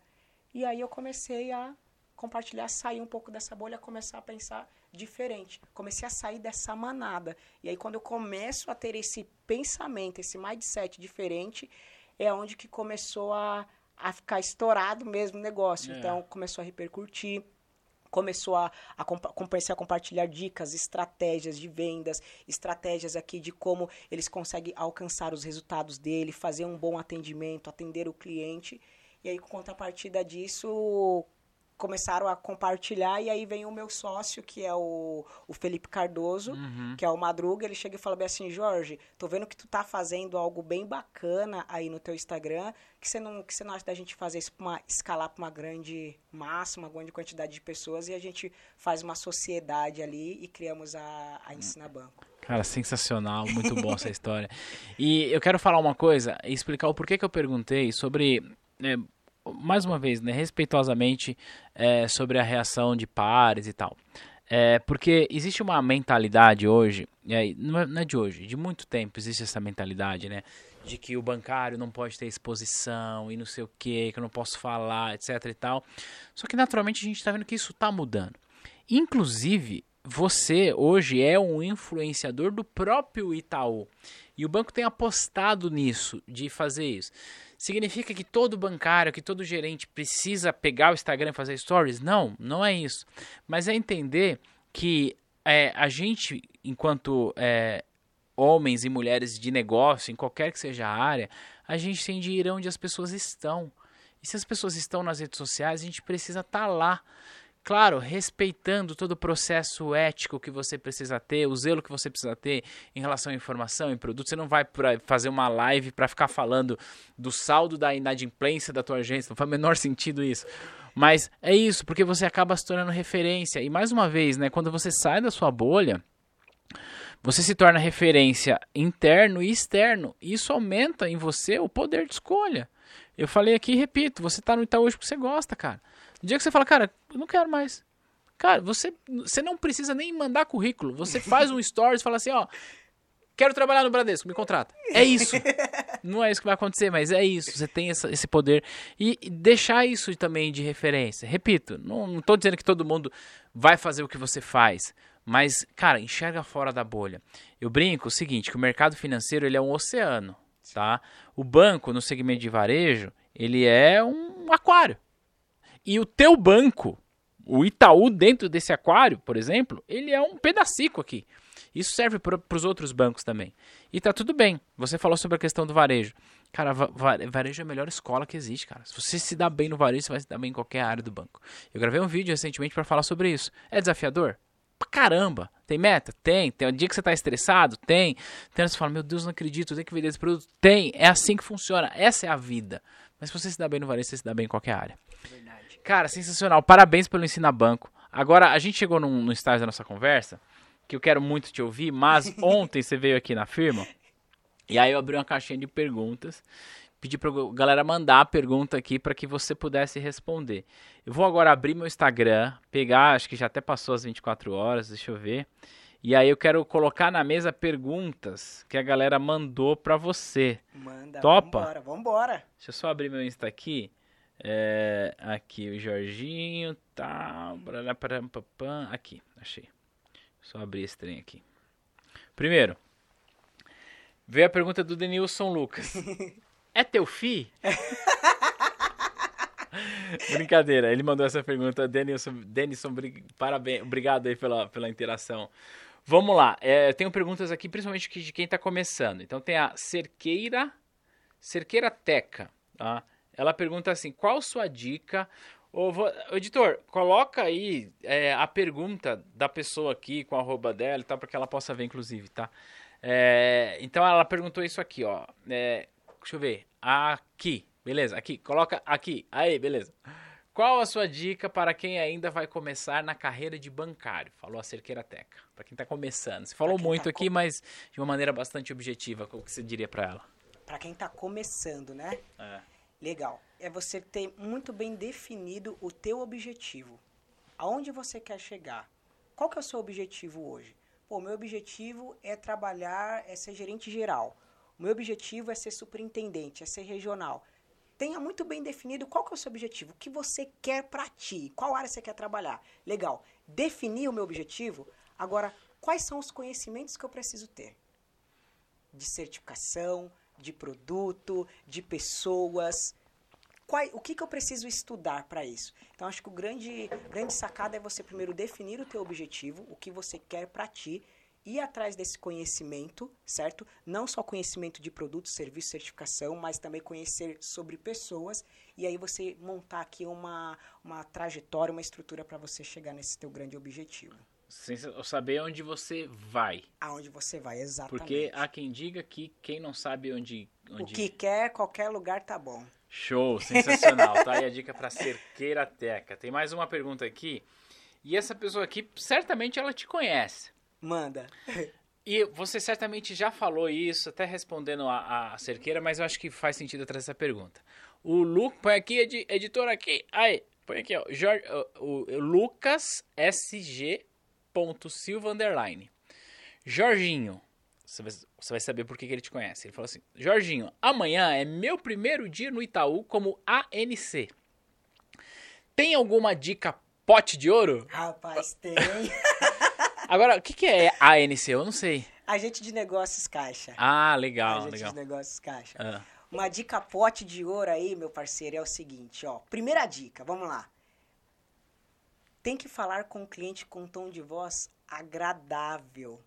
E aí eu comecei a compartilhar, sair um pouco dessa bolha, começar a pensar diferente. Comecei a sair dessa manada. E aí quando eu começo a ter esse pensamento, esse mindset diferente, é onde que começou a, a ficar estourado mesmo o negócio. É. Então começou a repercutir começou a, a comecei a compartilhar dicas, estratégias de vendas, estratégias aqui de como eles conseguem alcançar os resultados dele, fazer um bom atendimento, atender o cliente. E aí, com contrapartida disso, começaram a compartilhar e aí vem o meu sócio, que é o, o Felipe Cardoso, Uhum. que é o Madruga, ele chega e fala bem assim, Jorge, tô vendo que tu tá fazendo algo bem bacana aí no teu Instagram, que você não, que você não acha da gente fazer isso pra uma, escalar para uma grande massa, uma grande quantidade de pessoas e a gente faz uma sociedade ali e criamos a, a Ensina Banco. Cara, sensacional, muito bom essa história. E eu quero falar uma coisa e explicar o porquê que eu perguntei sobre, é, mais uma vez, né, respeitosamente, é, sobre a reação de pares e tal. É, porque existe uma mentalidade hoje, não é não é de hoje, de muito tempo existe essa mentalidade, né? De que o bancário não pode ter exposição e não sei o que, que eu não posso falar, etc e tal. Só que naturalmente a gente está vendo que isso está mudando. Inclusive, você hoje é um influenciador do próprio Itaú. E o banco tem apostado nisso, de fazer isso. Significa que todo bancário, que todo gerente precisa pegar o Instagram e fazer stories? Não, não é isso. Mas é entender que é, a gente, enquanto é, homens e mulheres de negócio, em qualquer que seja a área, a gente tem de ir onde as pessoas estão. E se as pessoas estão nas redes sociais, a gente precisa estar lá. Claro, respeitando todo o processo ético que você precisa ter, o zelo que você precisa ter em relação à informação e produto. Você não vai fazer uma live para ficar falando do saldo da inadimplência da tua agência, não faz o menor sentido isso. Mas é isso, porque você acaba se tornando referência. E mais uma vez, né, quando você sai da sua bolha, você se torna referência interno e externo. Isso aumenta em você o poder de escolha. Eu falei aqui e repito, você tá no Itaú hoje porque você gosta, cara. No dia que você fala, cara, eu não quero mais. Cara, você, você não precisa nem mandar currículo. Você faz um stories e fala assim, ó, quero trabalhar no Bradesco, me contrata. É isso. Não é isso que vai acontecer, mas é isso. Você tem essa- esse poder. E, deixar isso também de referência. Repito, não, tô dizendo que todo mundo vai fazer o que você faz. Mas, cara, enxerga fora da bolha. Eu brinco o seguinte, que o mercado financeiro ele é um oceano, tá? O banco, no segmento de varejo, ele é um aquário. E o teu banco, o Itaú dentro desse aquário, por exemplo, ele é um pedacico aqui. Isso serve para os outros bancos também. E tá tudo bem. Você falou sobre a questão do varejo. Cara, va- va- varejo é a melhor escola que existe, cara. Se você se dá bem no varejo, você vai se dar bem em qualquer área do banco. Eu gravei um vídeo recentemente para falar sobre isso. É desafiador? Caramba. Tem meta? Tem. Tem um dia que você tá estressado? Tem. Tem você fala, meu Deus, não acredito, eu tenho que vender esse produto. Tem. É assim que funciona. Essa é a vida. Mas se você se dá bem no varejo, você se dá bem em qualquer área. Verdade. Cara, sensacional. Parabéns pelo Ensina Banco. Agora, a gente chegou num, no estágio da nossa conversa, que eu quero muito te ouvir, mas ontem você veio aqui na firma, e aí eu abri uma caixinha de perguntas, pedi pra galera mandar a pergunta aqui para que você pudesse responder. Eu vou agora abrir meu Instagram, pegar, acho que já até passou as 24 horas, deixa eu ver. E aí eu quero colocar na mesa perguntas que a galera mandou para você. Manda, Topa? vambora, vambora. Deixa eu só abrir meu Insta aqui. É, aqui o Jorginho, tá. Aqui, achei. Só abrir esse trem aqui. Primeiro, veio a pergunta do Denilson Lucas. É teu fi? Brincadeira, ele mandou essa pergunta. Denilson, Denilson parabéns, obrigado aí pela, pela interação. Vamos lá, é, eu tenho perguntas aqui, principalmente que- de quem está começando. Então tem a Cerqueira, Cerqueira Teca, tá? Ela pergunta assim, qual sua dica... Ô, vo- ô, editor, coloca aí é, a pergunta da pessoa aqui com a arroba dela e tal, para que ela possa ver, inclusive, tá? É, então ela perguntou isso aqui, ó. É, deixa eu ver. Aqui, beleza? Aqui, coloca aqui. Aí, beleza. Qual a sua dica para quem ainda vai começar na carreira de bancário? Falou a Cerqueira Teca. Para quem está começando. Você falou muito tá aqui, com- mas de uma maneira bastante objetiva. O que você diria para ela? Pra quem tá começando, né? É. Legal. É você ter muito bem definido o teu objetivo. Aonde você quer chegar? Qual que é o seu objetivo hoje? Pô, meu objetivo é trabalhar, é ser gerente geral. O meu objetivo é ser superintendente, é ser regional. Tenha muito bem definido qual que é o seu objetivo, o que você quer pra ti, qual área você quer trabalhar. Legal. Defini o meu objetivo. Agora, quais são os conhecimentos que eu preciso ter? de certificação, de produto, de pessoas. Quai- o que, que eu preciso estudar para isso? Então, acho que o grande, grande sacada é você primeiro definir o teu objetivo, o que você quer para ti, ir atrás desse conhecimento, certo? Não só conhecimento de produto, serviço, certificação, mas também conhecer sobre pessoas e aí você montar aqui uma, uma trajetória, uma estrutura para você chegar nesse teu grande objetivo. Sem sa- saber onde você vai. Aonde você vai, exatamente. Porque há quem diga que quem não sabe onde. O onde... que quer, qualquer lugar tá bom. Show, sensacional. tá aí a dica para Cerqueira Teca. Tem mais uma pergunta aqui. E essa pessoa aqui, certamente ela te conhece. Manda. E você certamente já falou isso, até respondendo a, a cerqueira, mas eu acho que faz sentido eu trazer essa pergunta. O Lu, põe aqui, edi, editor aqui. Aí, põe aqui, ó. Jor, o, o Lucas SG. Silva underline. Jorginho. Você vai, saber por que, que ele te conhece. Ele falou assim: Jorginho, amanhã é meu primeiro dia no Itaú como ANC. Tem alguma dica pote de ouro? Rapaz, tem. Agora, o que, que é ANC? Eu não sei. Agente de negócios caixa. Ah, legal, Agente legal. de negócios caixa. Ah. Uma dica pote de ouro aí, meu parceiro, é o seguinte, ó. Primeira dica, vamos lá. Tem que falar com o cliente com um tom de voz agradável.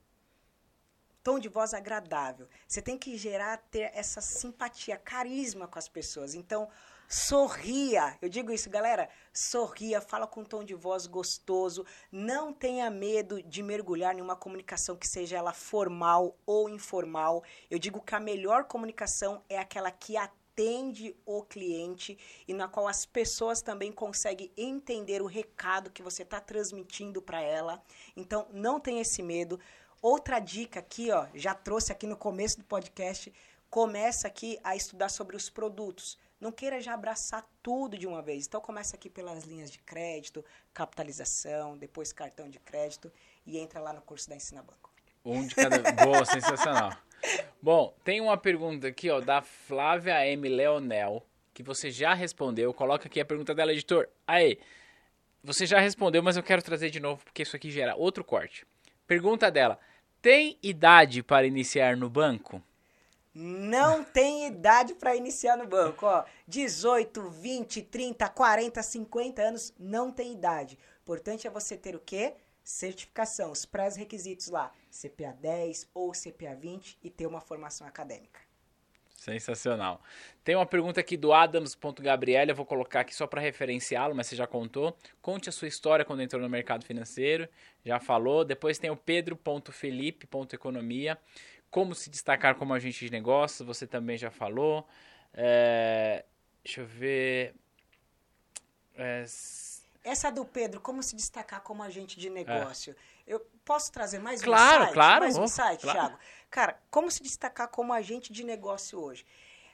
Tom de voz agradável. Você tem que gerar, ter essa simpatia, carisma com as pessoas. Então, sorria. Eu digo isso, galera. Sorria, fala com um tom de voz gostoso. Não tenha medo de mergulhar em uma comunicação que seja ela formal ou informal. Eu digo que a melhor comunicação é aquela que atende o cliente e na qual as pessoas também conseguem entender o recado que você está transmitindo para ela. Então, não tenha esse medo. Outra dica aqui, ó, já trouxe aqui no começo do podcast, começa aqui a estudar sobre os produtos. Não queira já abraçar tudo de uma vez. Então começa aqui pelas linhas de crédito, capitalização, depois cartão de crédito e entra lá no curso da Ensina Banco. Um de cada. Boa, sensacional. Bom, tem uma pergunta aqui, ó, da Flávia M. Leonel, que você já respondeu. Coloca aqui a pergunta dela, editor. Aí, você já respondeu, mas eu quero trazer de novo, porque isso aqui gera outro corte. Pergunta dela: tem idade para iniciar no banco? Não tem idade para iniciar no banco, ó. 18, 20, 30, 40, 50 anos, não tem idade. Importante é você ter o quê? Certificação, os pré-requisitos lá, CPA 10 ou CPA 20 e ter uma formação acadêmica. Sensacional. Tem uma pergunta aqui do Adams.Gabriela, eu vou colocar aqui só para referenciá-lo, mas você já contou. Conte a sua história quando entrou no mercado financeiro, já falou. Depois tem o Pedro.Felipe.economia, como se destacar como agente de negócios, você também já falou. É, deixa eu ver. É, Essa do Pedro, como se destacar como agente de negócio? Eu posso trazer mais Claro, um insight? claro, Mais um insight, claro. Thiago? Cara, como se destacar como agente de negócio hoje?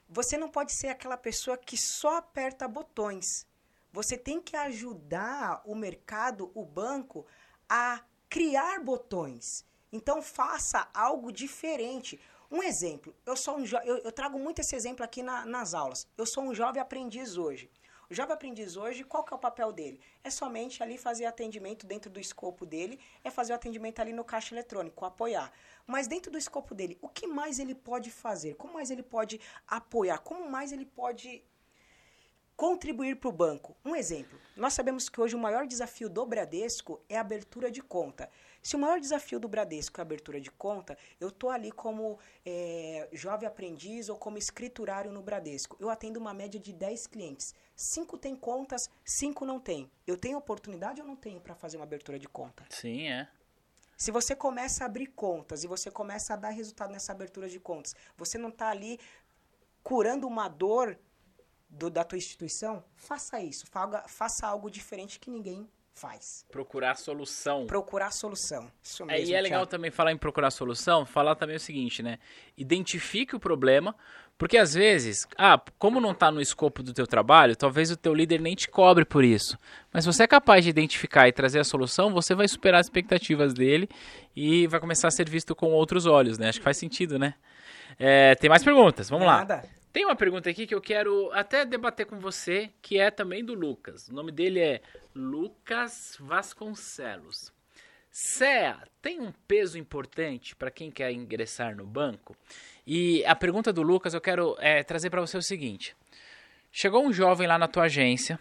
Você não pode ser aquela pessoa que só aperta botões. Você tem que ajudar o mercado, o banco, a criar botões. Então faça algo diferente. Um exemplo, eu sou um eu, eu trago muito esse exemplo aqui na- nas aulas. Eu sou um jovem aprendiz hoje. O jovem aprendiz hoje, qual que é o papel dele? É somente ali fazer atendimento dentro do escopo dele, é fazer o atendimento ali no caixa eletrônico, apoiar. Mas dentro do escopo dele, o que mais ele pode fazer? Como mais ele pode apoiar? Como mais ele pode contribuir para o banco. Um exemplo, nós sabemos que hoje o maior desafio do Bradesco é a abertura de conta. Se o maior desafio do Bradesco é a abertura de conta, eu estou ali como eh, jovem aprendiz ou como escriturário no Bradesco. Eu atendo uma média de 10 clientes. Cinco têm contas, cinco não têm. Eu tenho oportunidade ou não tenho para fazer uma abertura de conta? sim, é. Se você começa a abrir contas e você começa a dar resultado nessa abertura de contas, você não está ali curando uma dor do, da tua instituição, faça isso. Faga, faça algo diferente que ninguém faz. Procurar solução. Procurar solução. Isso É, mesmo. e é legal também falar em procurar solução, falar também o seguinte, né? Identifique o problema, porque às vezes, ah, como não está no escopo do teu trabalho, talvez o teu líder nem te cobre por isso. Mas se você é capaz de identificar e trazer a solução, você vai superar as expectativas dele e vai começar a ser visto com outros olhos, né? Acho que faz sentido, né? É, tem mais perguntas, vamos lá. Tem uma pergunta aqui que eu quero até debater com você, que é também do Lucas. O nome dele é Lucas Vasconcelos. CEA tem um peso importante para quem quer ingressar no banco? E a pergunta do Lucas eu quero é, trazer para você o seguinte: chegou um jovem lá na tua agência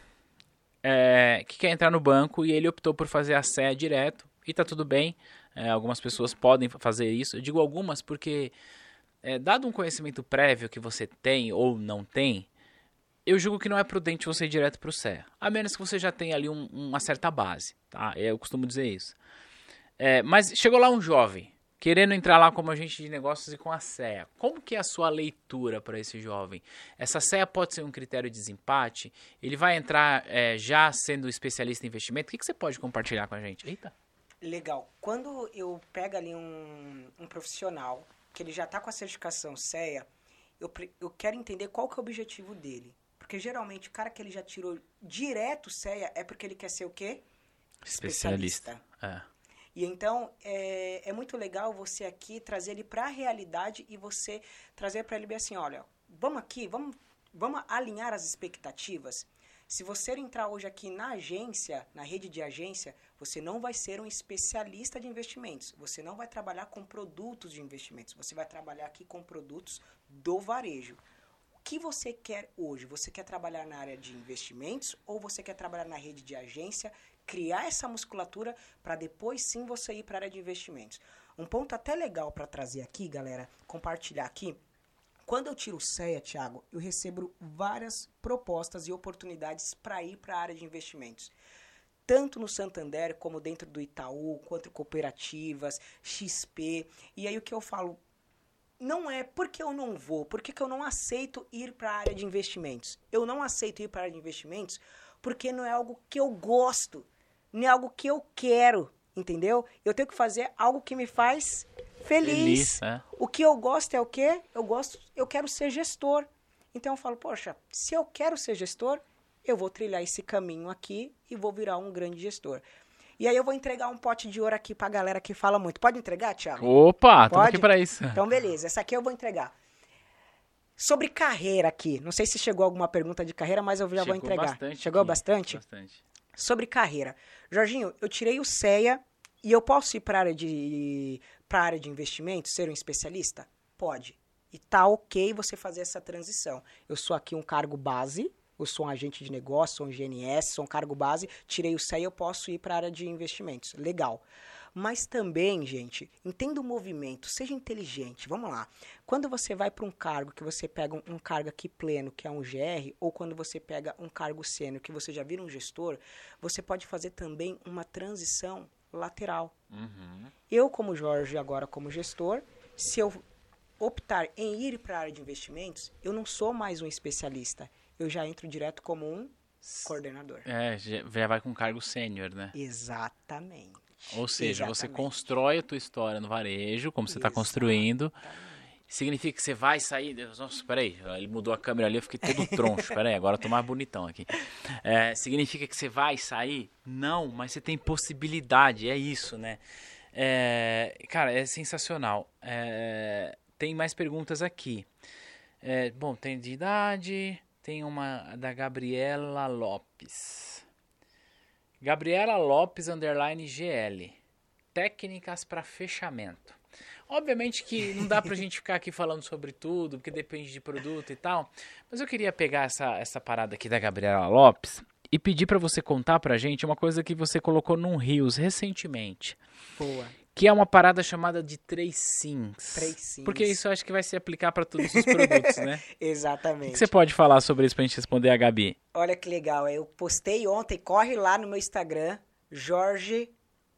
é, que quer entrar no banco e ele optou por fazer a CEA direto e tá tudo bem. É, algumas pessoas podem fazer isso. Eu digo algumas porque é, dado um conhecimento prévio que você tem ou não tem, eu julgo que não é prudente você ir direto para o CEA. A menos que você já tenha ali um- uma certa base, tá? Eu costumo dizer isso. É, mas chegou lá um jovem, querendo entrar lá como agente de negócios e com a CEA. Como que é a sua leitura para esse jovem? Essa CEA pode ser um critério de desempate? Ele vai entrar é, já sendo especialista em investimento? O que, que você pode compartilhar com a gente? Eita. Legal. Quando eu pego ali um, um profissional que ele já está com a certificação CEA, eu, eu quero entender qual que é o objetivo dele. Porque geralmente o cara que ele já tirou direto CEA é porque ele quer ser o quê? É. E então é, é muito legal você aqui trazer ele para a realidade e você trazer para ele bem assim, olha, vamos aqui, vamos, vamos alinhar as expectativas. Se você entrar hoje aqui na agência, na rede de agência, você não vai ser um especialista de investimentos. Você não vai trabalhar com produtos de investimentos. Você vai trabalhar aqui com produtos do varejo. O que você quer hoje? Você quer trabalhar na área de investimentos ou você quer trabalhar na rede de agência, criar essa musculatura para depois sim você ir para a área de investimentos? Um ponto até legal para trazer aqui, galera, compartilhar aqui. Quando eu tiro o CEA, Thiago, eu recebo várias propostas e oportunidades para ir para a área de investimentos. Tanto no Santander, como dentro do Itaú, quanto cooperativas, XP. E aí o que eu falo, não é porque eu não vou, porque que eu não aceito ir para a área de investimentos. Eu não aceito ir para a área de investimentos porque não é algo que eu gosto, não é algo que eu quero, entendeu? Eu tenho que fazer algo que me faz feliz. Feliz, é. O que eu gosto é o quê? Eu gosto, eu quero ser gestor. Então eu falo, poxa, se eu quero ser gestor, eu vou trilhar esse caminho aqui e vou virar um grande gestor. E aí eu vou entregar um pote de ouro aqui pra galera que fala muito. Pode entregar, Thiago? Opa, Pode? aqui para isso. Então, beleza. Essa aqui eu vou entregar. Sobre carreira aqui. Não sei se chegou alguma pergunta de carreira, mas eu já vou Chegou entregar. bastante chegou aqui, bastante? Bastante. Sobre carreira. Jorginho, eu tirei o CEA e eu posso ir para a área de para área de investimentos, ser um especialista? Pode. E tá OK você fazer essa transição. Eu sou aqui um cargo base, eu sou um agente de negócio, sou um GNS, sou um cargo base, tirei o CEA, eu posso ir para a área de investimentos. Legal. Mas também, gente, entenda o movimento, seja inteligente. Vamos lá. Quando você vai para um cargo que você pega um, um cargo aqui pleno, que é um GR, ou quando você pega um cargo sênior, que você já vira um gestor, você pode fazer também uma transição lateral. Uhum. Eu, como Jorge, agora como gestor, se eu optar em ir para a área de investimentos, eu não sou mais um especialista. Eu já entro direto como um coordenador. É, já vai com cargo sênior, né? Exatamente. Ou seja, você Exatamente. constrói a tua história no varejo, como você está construindo. Significa que você vai sair. Nossa, peraí, ele mudou a câmera ali, eu fiquei todo troncho. Peraí, agora eu tô mais bonitão aqui. É, significa que você vai sair? Não, mas você tem possibilidade, é isso, né? É, cara, é sensacional. É, tem mais perguntas aqui. É, bom, tem de idade, tem uma da Gabriela Lopes. Gabriela Lopes, underline GL. Técnicas para fechamento. Obviamente que não dá pra gente ficar aqui falando sobre tudo, porque depende de produto e tal. Mas eu queria pegar essa, essa parada aqui da Gabriela Lopes e pedir pra você contar pra gente uma coisa que você colocou num Rios recentemente. Boa. Que é uma parada chamada de três sims. Três sims. Porque isso eu acho que vai se aplicar pra todos os produtos, né? O Exatamente. que você pode falar sobre isso pra gente responder a Gabi? Olha que legal, eu postei ontem, corre lá no meu Instagram, Jorge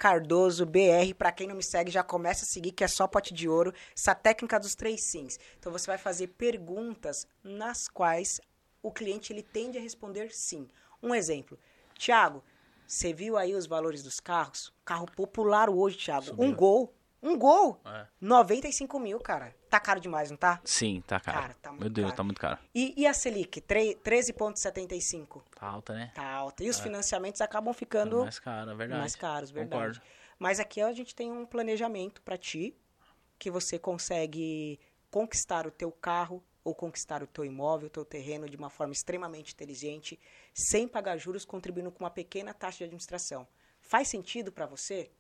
Cardoso BR, para quem não me segue já começa a seguir que é só pote de ouro, essa técnica dos três sims. Então você vai fazer perguntas nas quais o cliente ele tende a responder sim. Um exemplo. Tiago, você viu aí os valores dos carros? Carro popular hoje, Tiago. Subiu. Um gol. Um gol. É. 95 mil, cara. Tá caro demais, não tá? Sim, tá caro. Cara, tá muito Meu Deus, caro. tá muito caro. E, e a Selic? Tre- 13,75. Tá alta, né? Tá alta. E os financiamentos acabam ficando mais caro, é verdade. mais caros, verdade. Concordo. Mas aqui a gente tem um planejamento para ti, que você consegue conquistar o teu carro ou conquistar o teu imóvel, o teu terreno de uma forma extremamente inteligente, sem pagar juros, contribuindo com uma pequena taxa de administração. Faz sentido para você?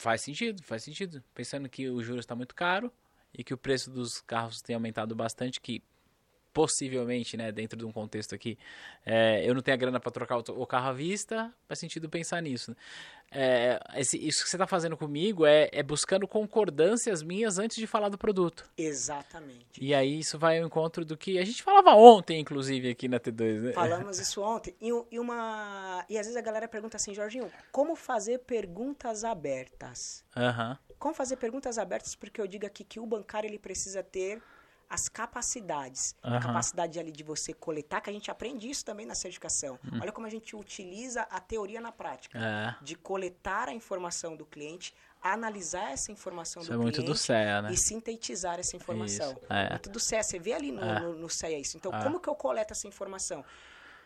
Faz sentido, faz sentido. Pensando que o juros está muito caro e que o preço dos carros tem aumentado bastante, que possivelmente, né, dentro de um contexto aqui, é, eu não tenho a grana para trocar o, carro à vista, faz sentido pensar nisso. né? É, esse- isso que você está fazendo comigo é, é buscando concordâncias minhas antes de falar do produto. Exatamente. E aí isso vai ao encontro do que a gente falava ontem, inclusive, aqui na T2, né? Falamos isso ontem. E, e uma e às vezes a galera pergunta assim, Jorginho, como fazer perguntas abertas? Aham. Como fazer perguntas abertas? Porque eu digo aqui que o bancário ele precisa ter as capacidades. A Aham. capacidade ali de você coletar, que a gente aprende isso também na certificação. Olha como a gente utiliza a teoria na prática. É. De coletar a informação do cliente, analisar essa informação Isso do é muito cliente do CEA, né? e sintetizar essa informação. Isso, é. Muito do CEA. Você vê ali no, É. no, no CEA isso. Então, É. como que eu coleto essa informação?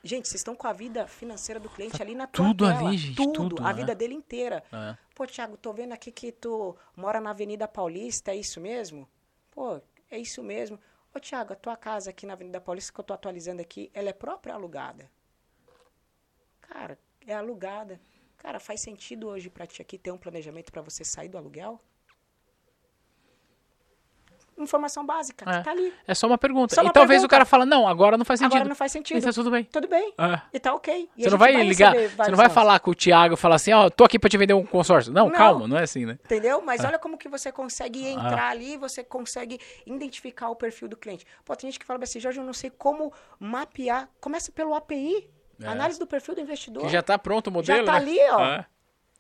Gente, vocês estão com a vida financeira do cliente ali na tua tudo tela. ali, gente, Tudo, tudo, a né? vida dele inteira. É. Pô, Thiago, tô vendo aqui que tu mora na Avenida Paulista, é isso mesmo? Pô, é isso mesmo. Ô, Thiago, a tua casa aqui na Avenida Paulista que eu tô atualizando aqui, ela é própria alugada? Cara, é alugada. Cara, faz sentido hoje pra ti aqui ter um planejamento pra você sair do aluguel? Informação básica, É. que tá ali. É só uma pergunta. Só e uma talvez pergunta. o cara fala, não, agora não faz sentido. Agora não faz sentido. E tá tudo bem. Tudo bem. É. E tá ok. E Você não gente vai ligar, você não vai falar com o Thiago e falar assim, ó, tô aqui pra te vender um consórcio. Não, Não. calma, não é assim, né? Entendeu? Mas É. olha como que você consegue entrar ali, você consegue identificar o perfil do cliente. Pô, tem gente que fala assim, Jorge, eu não sei como mapear. Começa pelo API, É. análise do perfil do investidor. Que já tá pronto o modelo, tá né? ali, ó. É.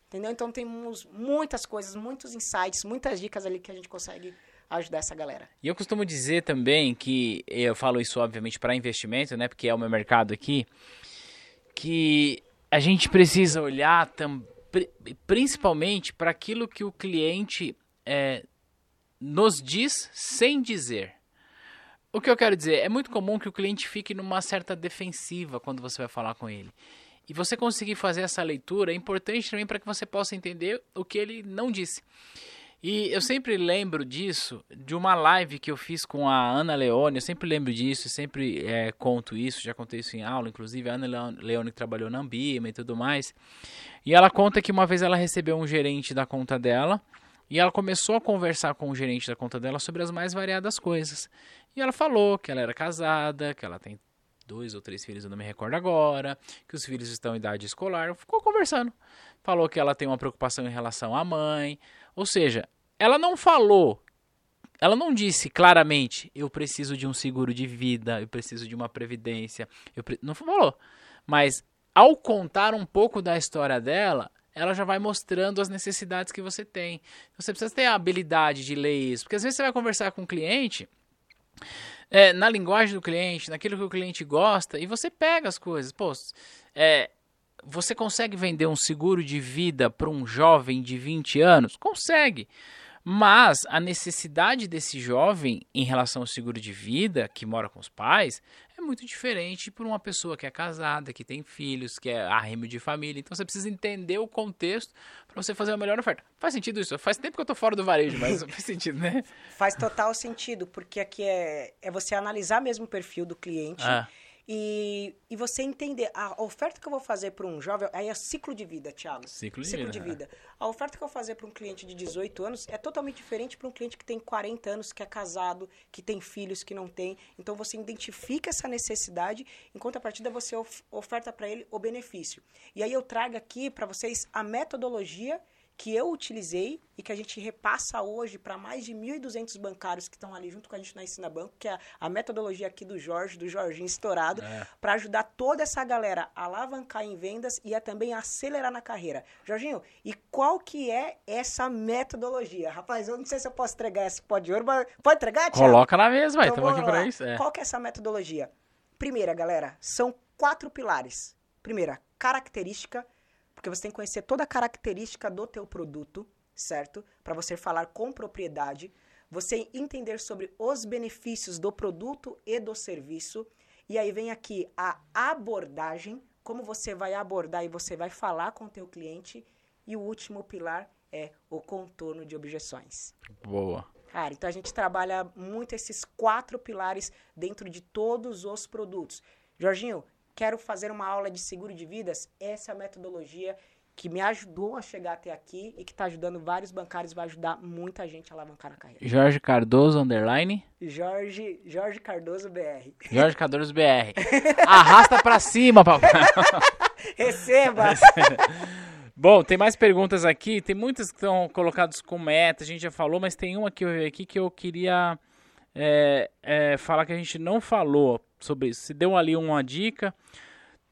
Entendeu? Então temos muitas coisas, muitos insights, muitas dicas ali que a gente consegue ajudar essa galera. E eu costumo dizer também que eu falo isso obviamente para investimento, né, porque é o meu mercado aqui, que a gente precisa olhar tam, pri- principalmente para aquilo que o cliente é, nos diz sem dizer. O que eu quero dizer é muito comum que o cliente fique numa certa defensiva quando você vai falar com ele. E você conseguir fazer essa leitura é importante também para que você possa entender o que ele não disse. E eu sempre lembro disso, de uma live que eu fiz com a Ana Leone, eu sempre lembro disso, sempre é, conto isso, já contei isso em aula, inclusive a Ana Leone- que trabalhou na Ambima e tudo mais. E ela conta que uma vez ela recebeu um gerente da conta dela, e ela começou a conversar com o gerente da conta dela sobre as mais variadas coisas. E ela falou que ela era casada, que ela tem dois ou três filhos, eu não me recordo agora, que os filhos estão em idade escolar. Ficou conversando. Falou que ela tem uma preocupação em relação à mãe. Ou seja, ela não falou, ela não disse claramente, eu preciso de um seguro de vida, eu preciso de uma previdência. Pre... Não falou. Mas ao contar um pouco da história dela, ela já vai mostrando as necessidades que você tem. Você precisa ter a habilidade de ler isso. Porque às vezes você vai conversar com um cliente é, na linguagem do cliente, naquilo que o cliente gosta, e você pega as coisas. Pô, é, você consegue vender um seguro de vida para um jovem de 20 anos? Consegue. Mas a necessidade desse jovem em relação ao seguro de vida, que mora com os pais, é muito diferente para uma pessoa que é casada, que tem filhos, que é arrimo de família. Então você precisa entender o contexto para você fazer a melhor oferta. Faz sentido isso? Faz tempo que eu tô fora do varejo, mas faz sentido, né? Faz total sentido, porque aqui é, é você analisar mesmo o perfil do cliente Ah. E, e você entender. A oferta que eu vou fazer para um jovem, aí é ciclo de vida, Thiago. Ciclo de ciclo vida, de vida. A oferta que eu vou fazer para um cliente de 18 anos é totalmente diferente para um cliente que tem 40 anos, que é casado, que tem filhos, que não tem. Então você identifica essa necessidade, enquanto a partida você of- oferta para ele o benefício. E aí eu trago aqui para vocês a metodologia que eu utilizei e que a gente repassa hoje para mais de 1.200 bancários que estão ali junto com a gente na Ensina Banco, que é a, metodologia aqui do Jorge, do Jorginho estourado, É. para ajudar toda essa galera a alavancar em vendas e a também acelerar na carreira. Jorginho, e qual que é essa metodologia? Rapaz, eu não sei se eu posso entregar esse pó de ouro, mas pode entregar, Thiago? Coloca na mesa, vai. Então, Estamos aqui vamos para isso. É. Qual que é essa metodologia? Primeira, galera, são quatro pilares. Primeira, característica, porque você tem que conhecer toda a característica do teu produto, certo? Para você falar com propriedade, você entender sobre os benefícios do produto e do serviço, e aí vem aqui a abordagem, como você vai abordar e você vai falar com o teu cliente, e o último pilar é o contorno de objeções. Boa. Cara, então a gente trabalha muito esses quatro pilares dentro de todos os produtos. Jorginho, quero fazer uma aula de seguro de vidas. Essa é a metodologia que me ajudou a chegar até aqui e que está ajudando vários bancários, vai ajudar muita gente a alavancar na carreira. Jorge Cardoso, underline? Jorge, Jorge Cardoso BR. Jorge Cardoso BR. Arrasta pra cima, papai. Receba! Bom, tem mais perguntas aqui. Tem muitas que estão colocadas com meta, a gente já falou, mas tem uma que eu aqui que eu queria é, é, falar que a gente não falou sobre isso. Se deu ali uma dica.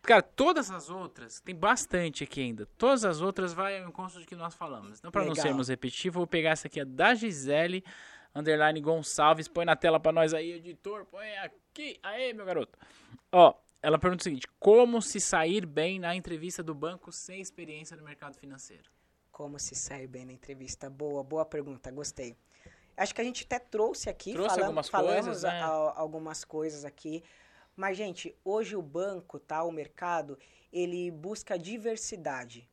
Cara, todas as outras, tem bastante aqui ainda. Todas as outras vai ao encontro do que nós falamos. Então, para não sermos repetitivos, vou pegar essa aqui, a da Gisele, underline Gonçalves. Põe na tela para nós aí, editor. Põe aqui. Aê, meu garoto. Ó, ela pergunta o seguinte: como se sair bem na entrevista do banco sem experiência no mercado financeiro? Como se sair bem na entrevista? Boa, boa pergunta, gostei. Acho que a gente até trouxe aqui, trouxe falamos, algumas falamos coisas, né? a, a, algumas coisas aqui. Mas, gente, hoje o banco, tá, o mercado, ele busca diversidade.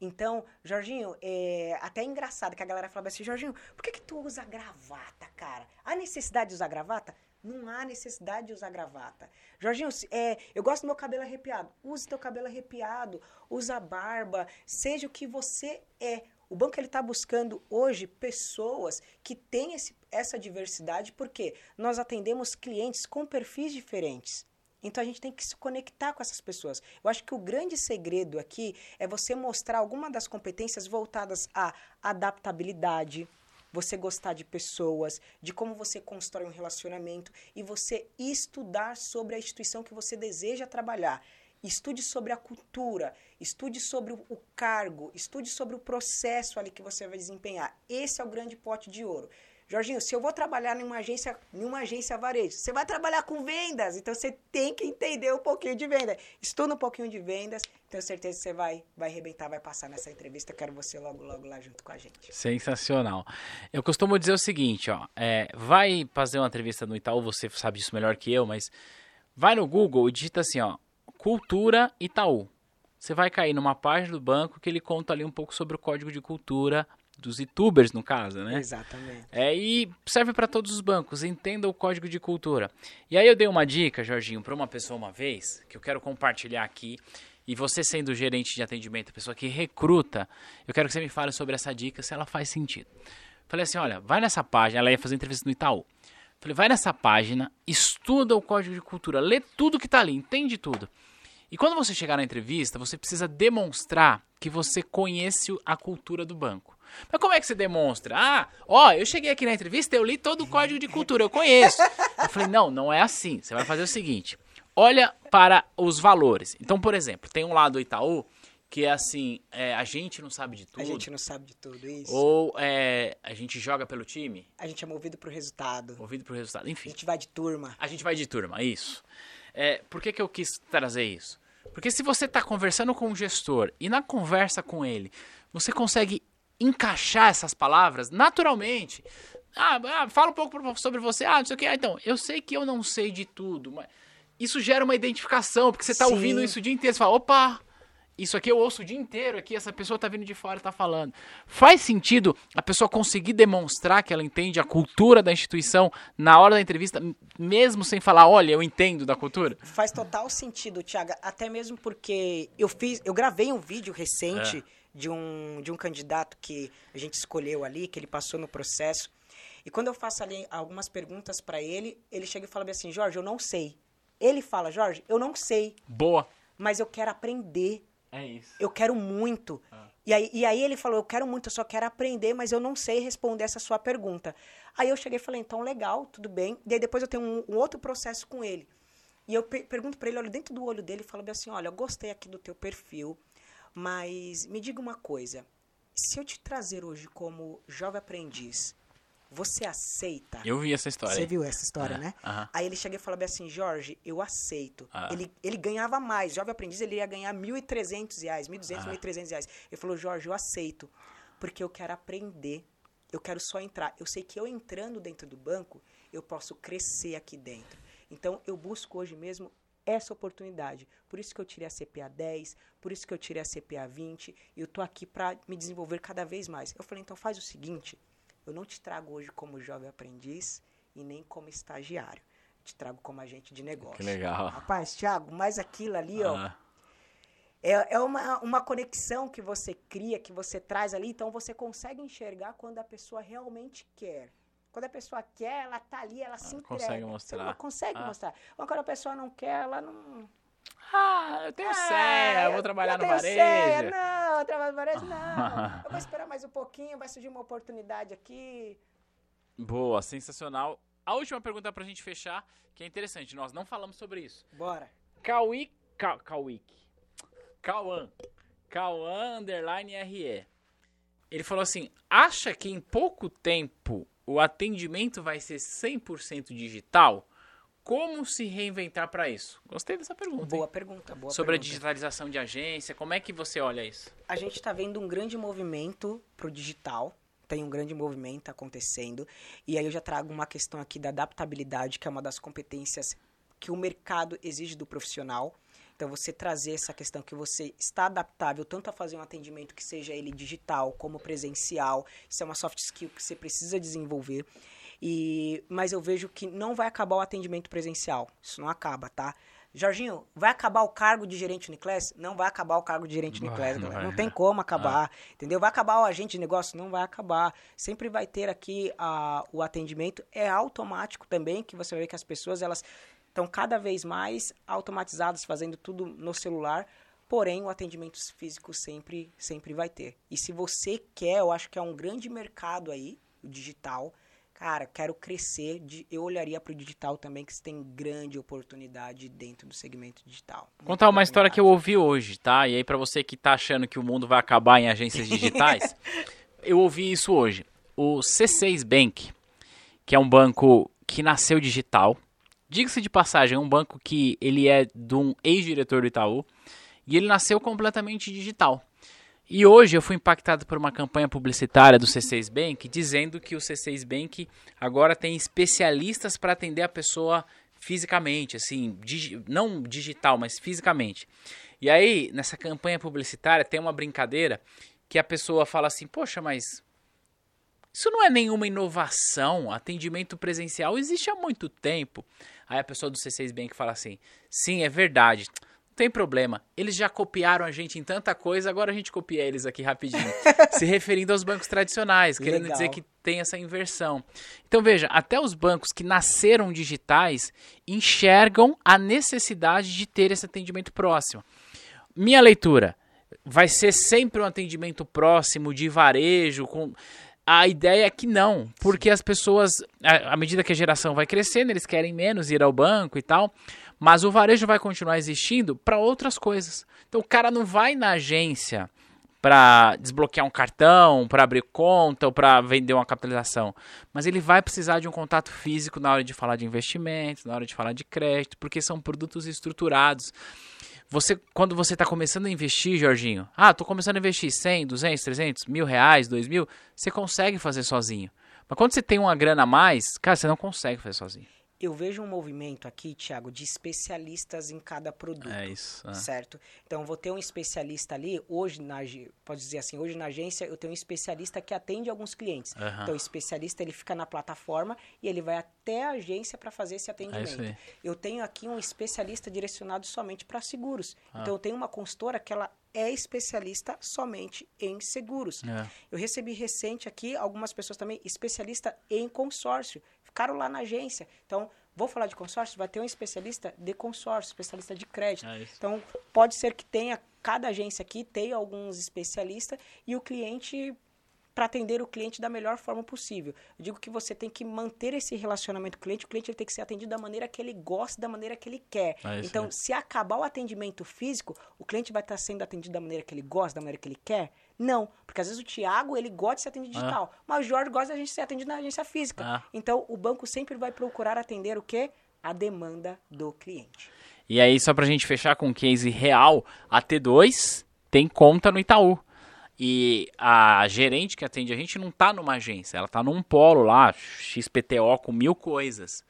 Então, Jorginho, é até engraçado que a galera fala assim, Jorginho, por que, que tu usa gravata, cara? Há necessidade de usar gravata? Não há necessidade de usar gravata. Jorginho, é, eu gosto do meu cabelo arrepiado. Use teu cabelo arrepiado, usa barba, seja o que você é. O banco ele está buscando hoje pessoas que têm esse, essa diversidade, porque nós atendemos clientes com perfis diferentes. Então a gente tem que se conectar com essas pessoas. Eu acho que o grande segredo aqui é você mostrar alguma das competências voltadas à adaptabilidade, você gostar de pessoas, de como você constrói um relacionamento e você estudar sobre a instituição que você deseja trabalhar. Estude sobre a cultura, estude sobre o cargo, estude sobre o processo ali que você vai desempenhar. Esse é o grande pote de ouro. Jorginho, se eu vou trabalhar numa agência, numa agência varejo, você vai trabalhar com vendas, então você tem que entender um pouquinho de venda. Estuda um pouquinho de vendas, tenho certeza que você vai, vai arrebentar, vai passar nessa entrevista. Quero você logo, logo lá junto com a gente. Sensacional. Eu costumo dizer o seguinte, ó, é, vai fazer uma entrevista no Itaú, você sabe disso melhor que eu, mas vai no Google e digita assim, ó, cultura Itaú. Você vai cair numa página do banco que ele conta ali um pouco sobre o código de cultura dos youtubers, no caso, né? Exatamente. É, e serve para todos os bancos, entenda o código de cultura. E aí eu dei uma dica, Jorginho, para uma pessoa uma vez, que eu quero compartilhar aqui. E você sendo gerente de atendimento, pessoa que recruta, eu quero que você me fale sobre essa dica, se ela faz sentido. Falei assim, olha, vai nessa página, ela ia fazer entrevista no Itaú. Falei, vai nessa página, estuda o código de cultura, lê tudo que tá ali, entende tudo. E quando você chegar na entrevista, você precisa demonstrar que você conhece a cultura do banco. Mas como é que você demonstra? Ah, ó, eu cheguei aqui na entrevista, eu li todo o código de cultura, eu conheço. Eu falei, não, não é assim. Você vai fazer o seguinte: olha para os valores. Então, por exemplo, tem um lado do Itaú que é assim, é, a gente não sabe de tudo. A gente não sabe de tudo, isso. Ou é, a gente joga pelo time. A gente é movido pro resultado. Movido pro resultado, enfim. A gente vai de turma. A gente vai de turma, isso. É, por que, que eu quis trazer isso? Porque se você está conversando com um gestor e na conversa com ele, você consegue encaixar essas palavras naturalmente. Ah, ah, fala um pouco sobre você. Ah, não sei o que. Ah, então, eu sei que eu não sei de tudo, mas isso gera uma identificação, porque você está ouvindo isso o dia inteiro. Você fala, opa, isso aqui eu ouço o dia inteiro aqui, essa pessoa tá vindo de fora e tá falando. Faz sentido a pessoa conseguir demonstrar que ela entende a cultura da instituição na hora da entrevista, mesmo sem falar, olha, eu entendo da cultura? Faz total sentido, Tiago, até mesmo porque eu fiz, eu gravei um vídeo recente é. de, um, de um candidato que a gente escolheu ali, que ele passou no processo. E quando eu faço ali algumas perguntas para ele, ele chega e fala assim: Jorge, eu não sei. Ele fala: Jorge, eu não sei. Boa. Mas eu quero aprender. É isso. Eu quero muito. Ah. E, aí, e aí ele falou, eu quero muito, eu só quero aprender, mas eu não sei responder essa sua pergunta. Aí eu cheguei e falei, então legal, tudo bem. E aí depois eu tenho um, um outro processo com ele. E eu per pergunto para ele, olha dentro do olho dele e falo assim, olha, eu gostei aqui do teu perfil, mas me diga uma coisa. Se eu te trazer hoje como jovem aprendiz, você aceita? Eu vi essa história. Você viu essa história, É, né? Aí ele chega e fala bem assim, Jorge, eu aceito. Ah. Ele, ele ganhava mais. Jovem aprendiz, ele ia ganhar 1.300 reais, 1.200, Ah. 1.300 reais. Ele falou, Jorge, eu aceito. Porque eu quero aprender. Eu quero só entrar. Eu sei que eu entrando dentro do banco, eu posso crescer aqui dentro. Então, eu busco hoje mesmo essa oportunidade. Por isso que eu tirei a CPA 10, por isso que eu tirei a CPA 20, e eu tô aqui para me desenvolver cada vez mais. Eu falei, então faz o seguinte, eu não te trago hoje como jovem aprendiz e nem como estagiário. Eu te trago como agente de negócio. Que legal. Rapaz, Thiago, mas aquilo ali, ó, Ah, é, é uma, uma conexão que você cria, que você traz ali, então você consegue enxergar quando a pessoa realmente quer. Quando a pessoa quer, ela tá ali, ela se entrega. consegue mostrar. não consegue Ah. mostrar. Mas quando a pessoa não quer, ela não... Ah, eu tenho Ah, senha, eu vou trabalhar eu no varejo. senha, não, eu trabalho no varejo, não. Eu vou esperar mais um pouquinho, vai surgir uma oportunidade aqui. Boa, sensacional. A última pergunta pra gente fechar, que é interessante, nós não falamos sobre isso. Bora. Cauí, Ca, Cauíque. Cauã. Cauã underline RE. Ele falou assim: acha que em pouco tempo o atendimento vai ser 100% digital? Como se reinventar para isso? Gostei dessa pergunta. hein? Boa pergunta, boa Sobre a pergunta. digitalização de agência, como é que você olha isso? a gente está vendo um grande movimento pro digital. Tem um grande movimento acontecendo. E aí eu já trago uma questão aqui da adaptabilidade, que é uma das competências que o mercado exige do profissional. Então, você trazer essa questão que você está adaptável tanto a fazer um atendimento que seja ele digital como presencial. Isso é uma soft skill que você precisa desenvolver. E, mas eu vejo que não vai acabar o atendimento presencial. Isso não acaba, tá? Jorginho, vai acabar o cargo de gerente Uniclass? Não vai acabar o cargo de gerente Vai, Uniclass, não. Não tem como acabar, entendeu? Vai acabar o agente de negócio? Não vai acabar. Sempre vai ter aqui a, o atendimento. É automático também, que você vai ver que as pessoas, elas estão cada vez mais automatizadas, fazendo tudo no celular. Porém, o atendimento físico sempre, sempre vai ter. E se você quer, eu acho que é um grande mercado aí, o digital. Cara, quero crescer, de- eu olharia para o digital também, que tem grande oportunidade dentro do segmento digital. Contar uma história que eu ouvi hoje, tá? E aí pra você que tá achando que o mundo vai acabar em agências digitais, eu ouvi isso hoje. O C6 Bank, que é um banco que nasceu digital. Diga-se de passagem, é um banco que ele é de um ex-diretor do Itaú e ele nasceu completamente digital. E hoje eu fui impactado por uma campanha publicitária do C6 Bank dizendo que o C6 Bank agora tem especialistas para atender a pessoa fisicamente, assim, digi- não digital, mas fisicamente. E aí, nessa campanha publicitária, tem uma brincadeira que a pessoa fala assim: Poxa, mas isso não é nenhuma inovação. Atendimento presencial existe há muito tempo. Aí a pessoa do C6 Bank fala assim: Sim, é verdade. Não tem problema. Eles já copiaram a gente em tanta coisa, agora a gente copia eles aqui rapidinho. Se referindo aos bancos tradicionais, querendo Legal. dizer que tem essa inversão. Então veja, até os bancos que nasceram digitais enxergam a necessidade de ter esse atendimento próximo. Minha leitura vai ser sempre um atendimento próximo de varejo com a ideia é que não, porque as pessoas, à medida que a geração vai crescendo, eles querem menos ir ao banco e tal, mas o varejo vai continuar existindo para outras coisas. Então o cara não vai na agência para desbloquear um cartão, para abrir conta ou para vender uma capitalização, mas ele vai precisar de um contato físico na hora de falar de investimentos, na hora de falar de crédito, porque são produtos estruturados. Você, quando você está começando a investir, Jorginho, ah, estou começando a investir 100, 200, 300, mil reais, dois mil, você consegue fazer sozinho. Mas quando você tem uma grana a mais, cara, você não consegue fazer sozinho. Eu vejo um movimento aqui, Thiago, de especialistas em cada produto. É isso. é. Certo? Então, eu vou ter um especialista ali, hoje, na, pode dizer assim, hoje na agência eu tenho um especialista que atende alguns clientes. Aham. Então, o especialista, ele fica na plataforma e ele vai até a agência para fazer esse atendimento. É isso aí. Eu tenho aqui um especialista direcionado somente para seguros. Ah. Então, eu tenho uma consultora que ela é especialista somente em seguros. É. Eu recebi recente aqui algumas pessoas também, especialista em consórcio. Ficaram lá na agência. Então, vou falar de consórcio, vai ter um especialista de consórcio, especialista de crédito. É. Então, pode ser que tenha, cada agência aqui tenha alguns especialistas e o cliente para atender o cliente da melhor forma possível. Eu digo que você tem que manter esse relacionamento com o cliente, o cliente tem que ser atendido da maneira que ele gosta, da maneira que ele quer. É então, se acabar o atendimento físico, o cliente vai estar sendo atendido da maneira que ele gosta, da maneira que ele quer? Não, porque às vezes o Thiago, ele gosta de ser atendido digital, mas o Jorge gosta da gente ser atendido na agência física. Ah. Então, o banco sempre vai procurar atender o quê? A demanda do cliente. E aí, só pra gente fechar com um case real, a T2 tem conta no Itaú. E a gerente que atende a gente não tá numa agência, ela tá num polo lá, XPTO com mil coisas.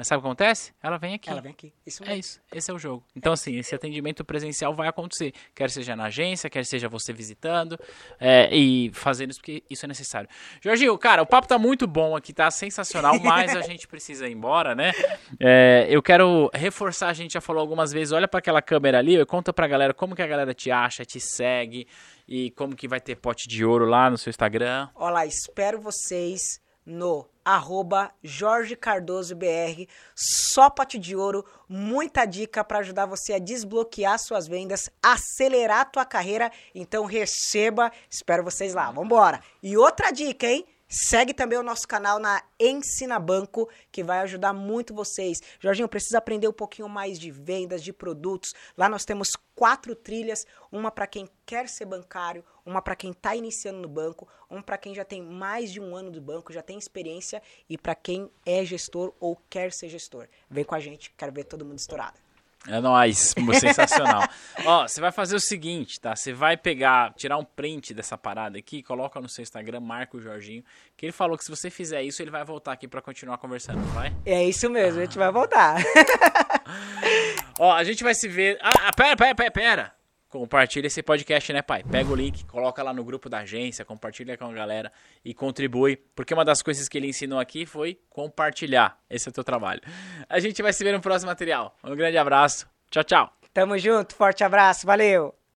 Mas sabe o que acontece? Ela vem aqui. Ela vem aqui. Isso É isso, esse é o jogo. Então, assim, esse atendimento presencial vai acontecer. Quer seja na agência, quer seja você visitando é, e fazendo isso, porque isso é necessário. Jorginho, cara, o papo tá muito bom aqui, tá sensacional, mas a gente precisa ir embora, né? É, eu quero reforçar, a gente já falou algumas vezes, olha para aquela câmera ali conta pra galera como que a galera te acha, te segue e como que vai ter pote de ouro lá no seu Instagram. Olá, espero vocês no arroba Jorge Cardoso BR, só pote de ouro, muita dica para ajudar você a desbloquear suas vendas, acelerar a tua carreira, então receba, espero vocês lá, vambora. E outra dica, hein? Segue também o nosso canal na Ensina Banco, que vai ajudar muito vocês. Jorginho, precisa aprender um pouquinho mais de vendas, de produtos. Lá nós temos quatro trilhas, uma para quem quer ser bancário, uma para quem está iniciando no banco, uma para quem já tem mais de um ano do banco, já tem experiência e para quem é gestor ou quer ser gestor. Vem com a gente, quero ver todo mundo estourado. É nóis, sensacional. Ó, você vai fazer o seguinte, tá? Você vai pegar, tirar um print dessa parada aqui, coloca no seu Instagram, marca o Jorginho, que ele falou que se você fizer isso, ele vai voltar aqui pra continuar conversando, não vai? É isso mesmo, a gente vai voltar. Ó, a gente vai se ver. Ah, ah, pera, pera, pera, pera. Compartilha esse podcast, né, pai? Pega o link, coloca lá no grupo da agência, compartilha com a galera e contribui, porque uma das coisas que ele ensinou aqui foi compartilhar. Esse é o teu trabalho. A gente vai se ver no próximo material. Um grande abraço. Tchau, tchau. Tamo junto, forte abraço, valeu!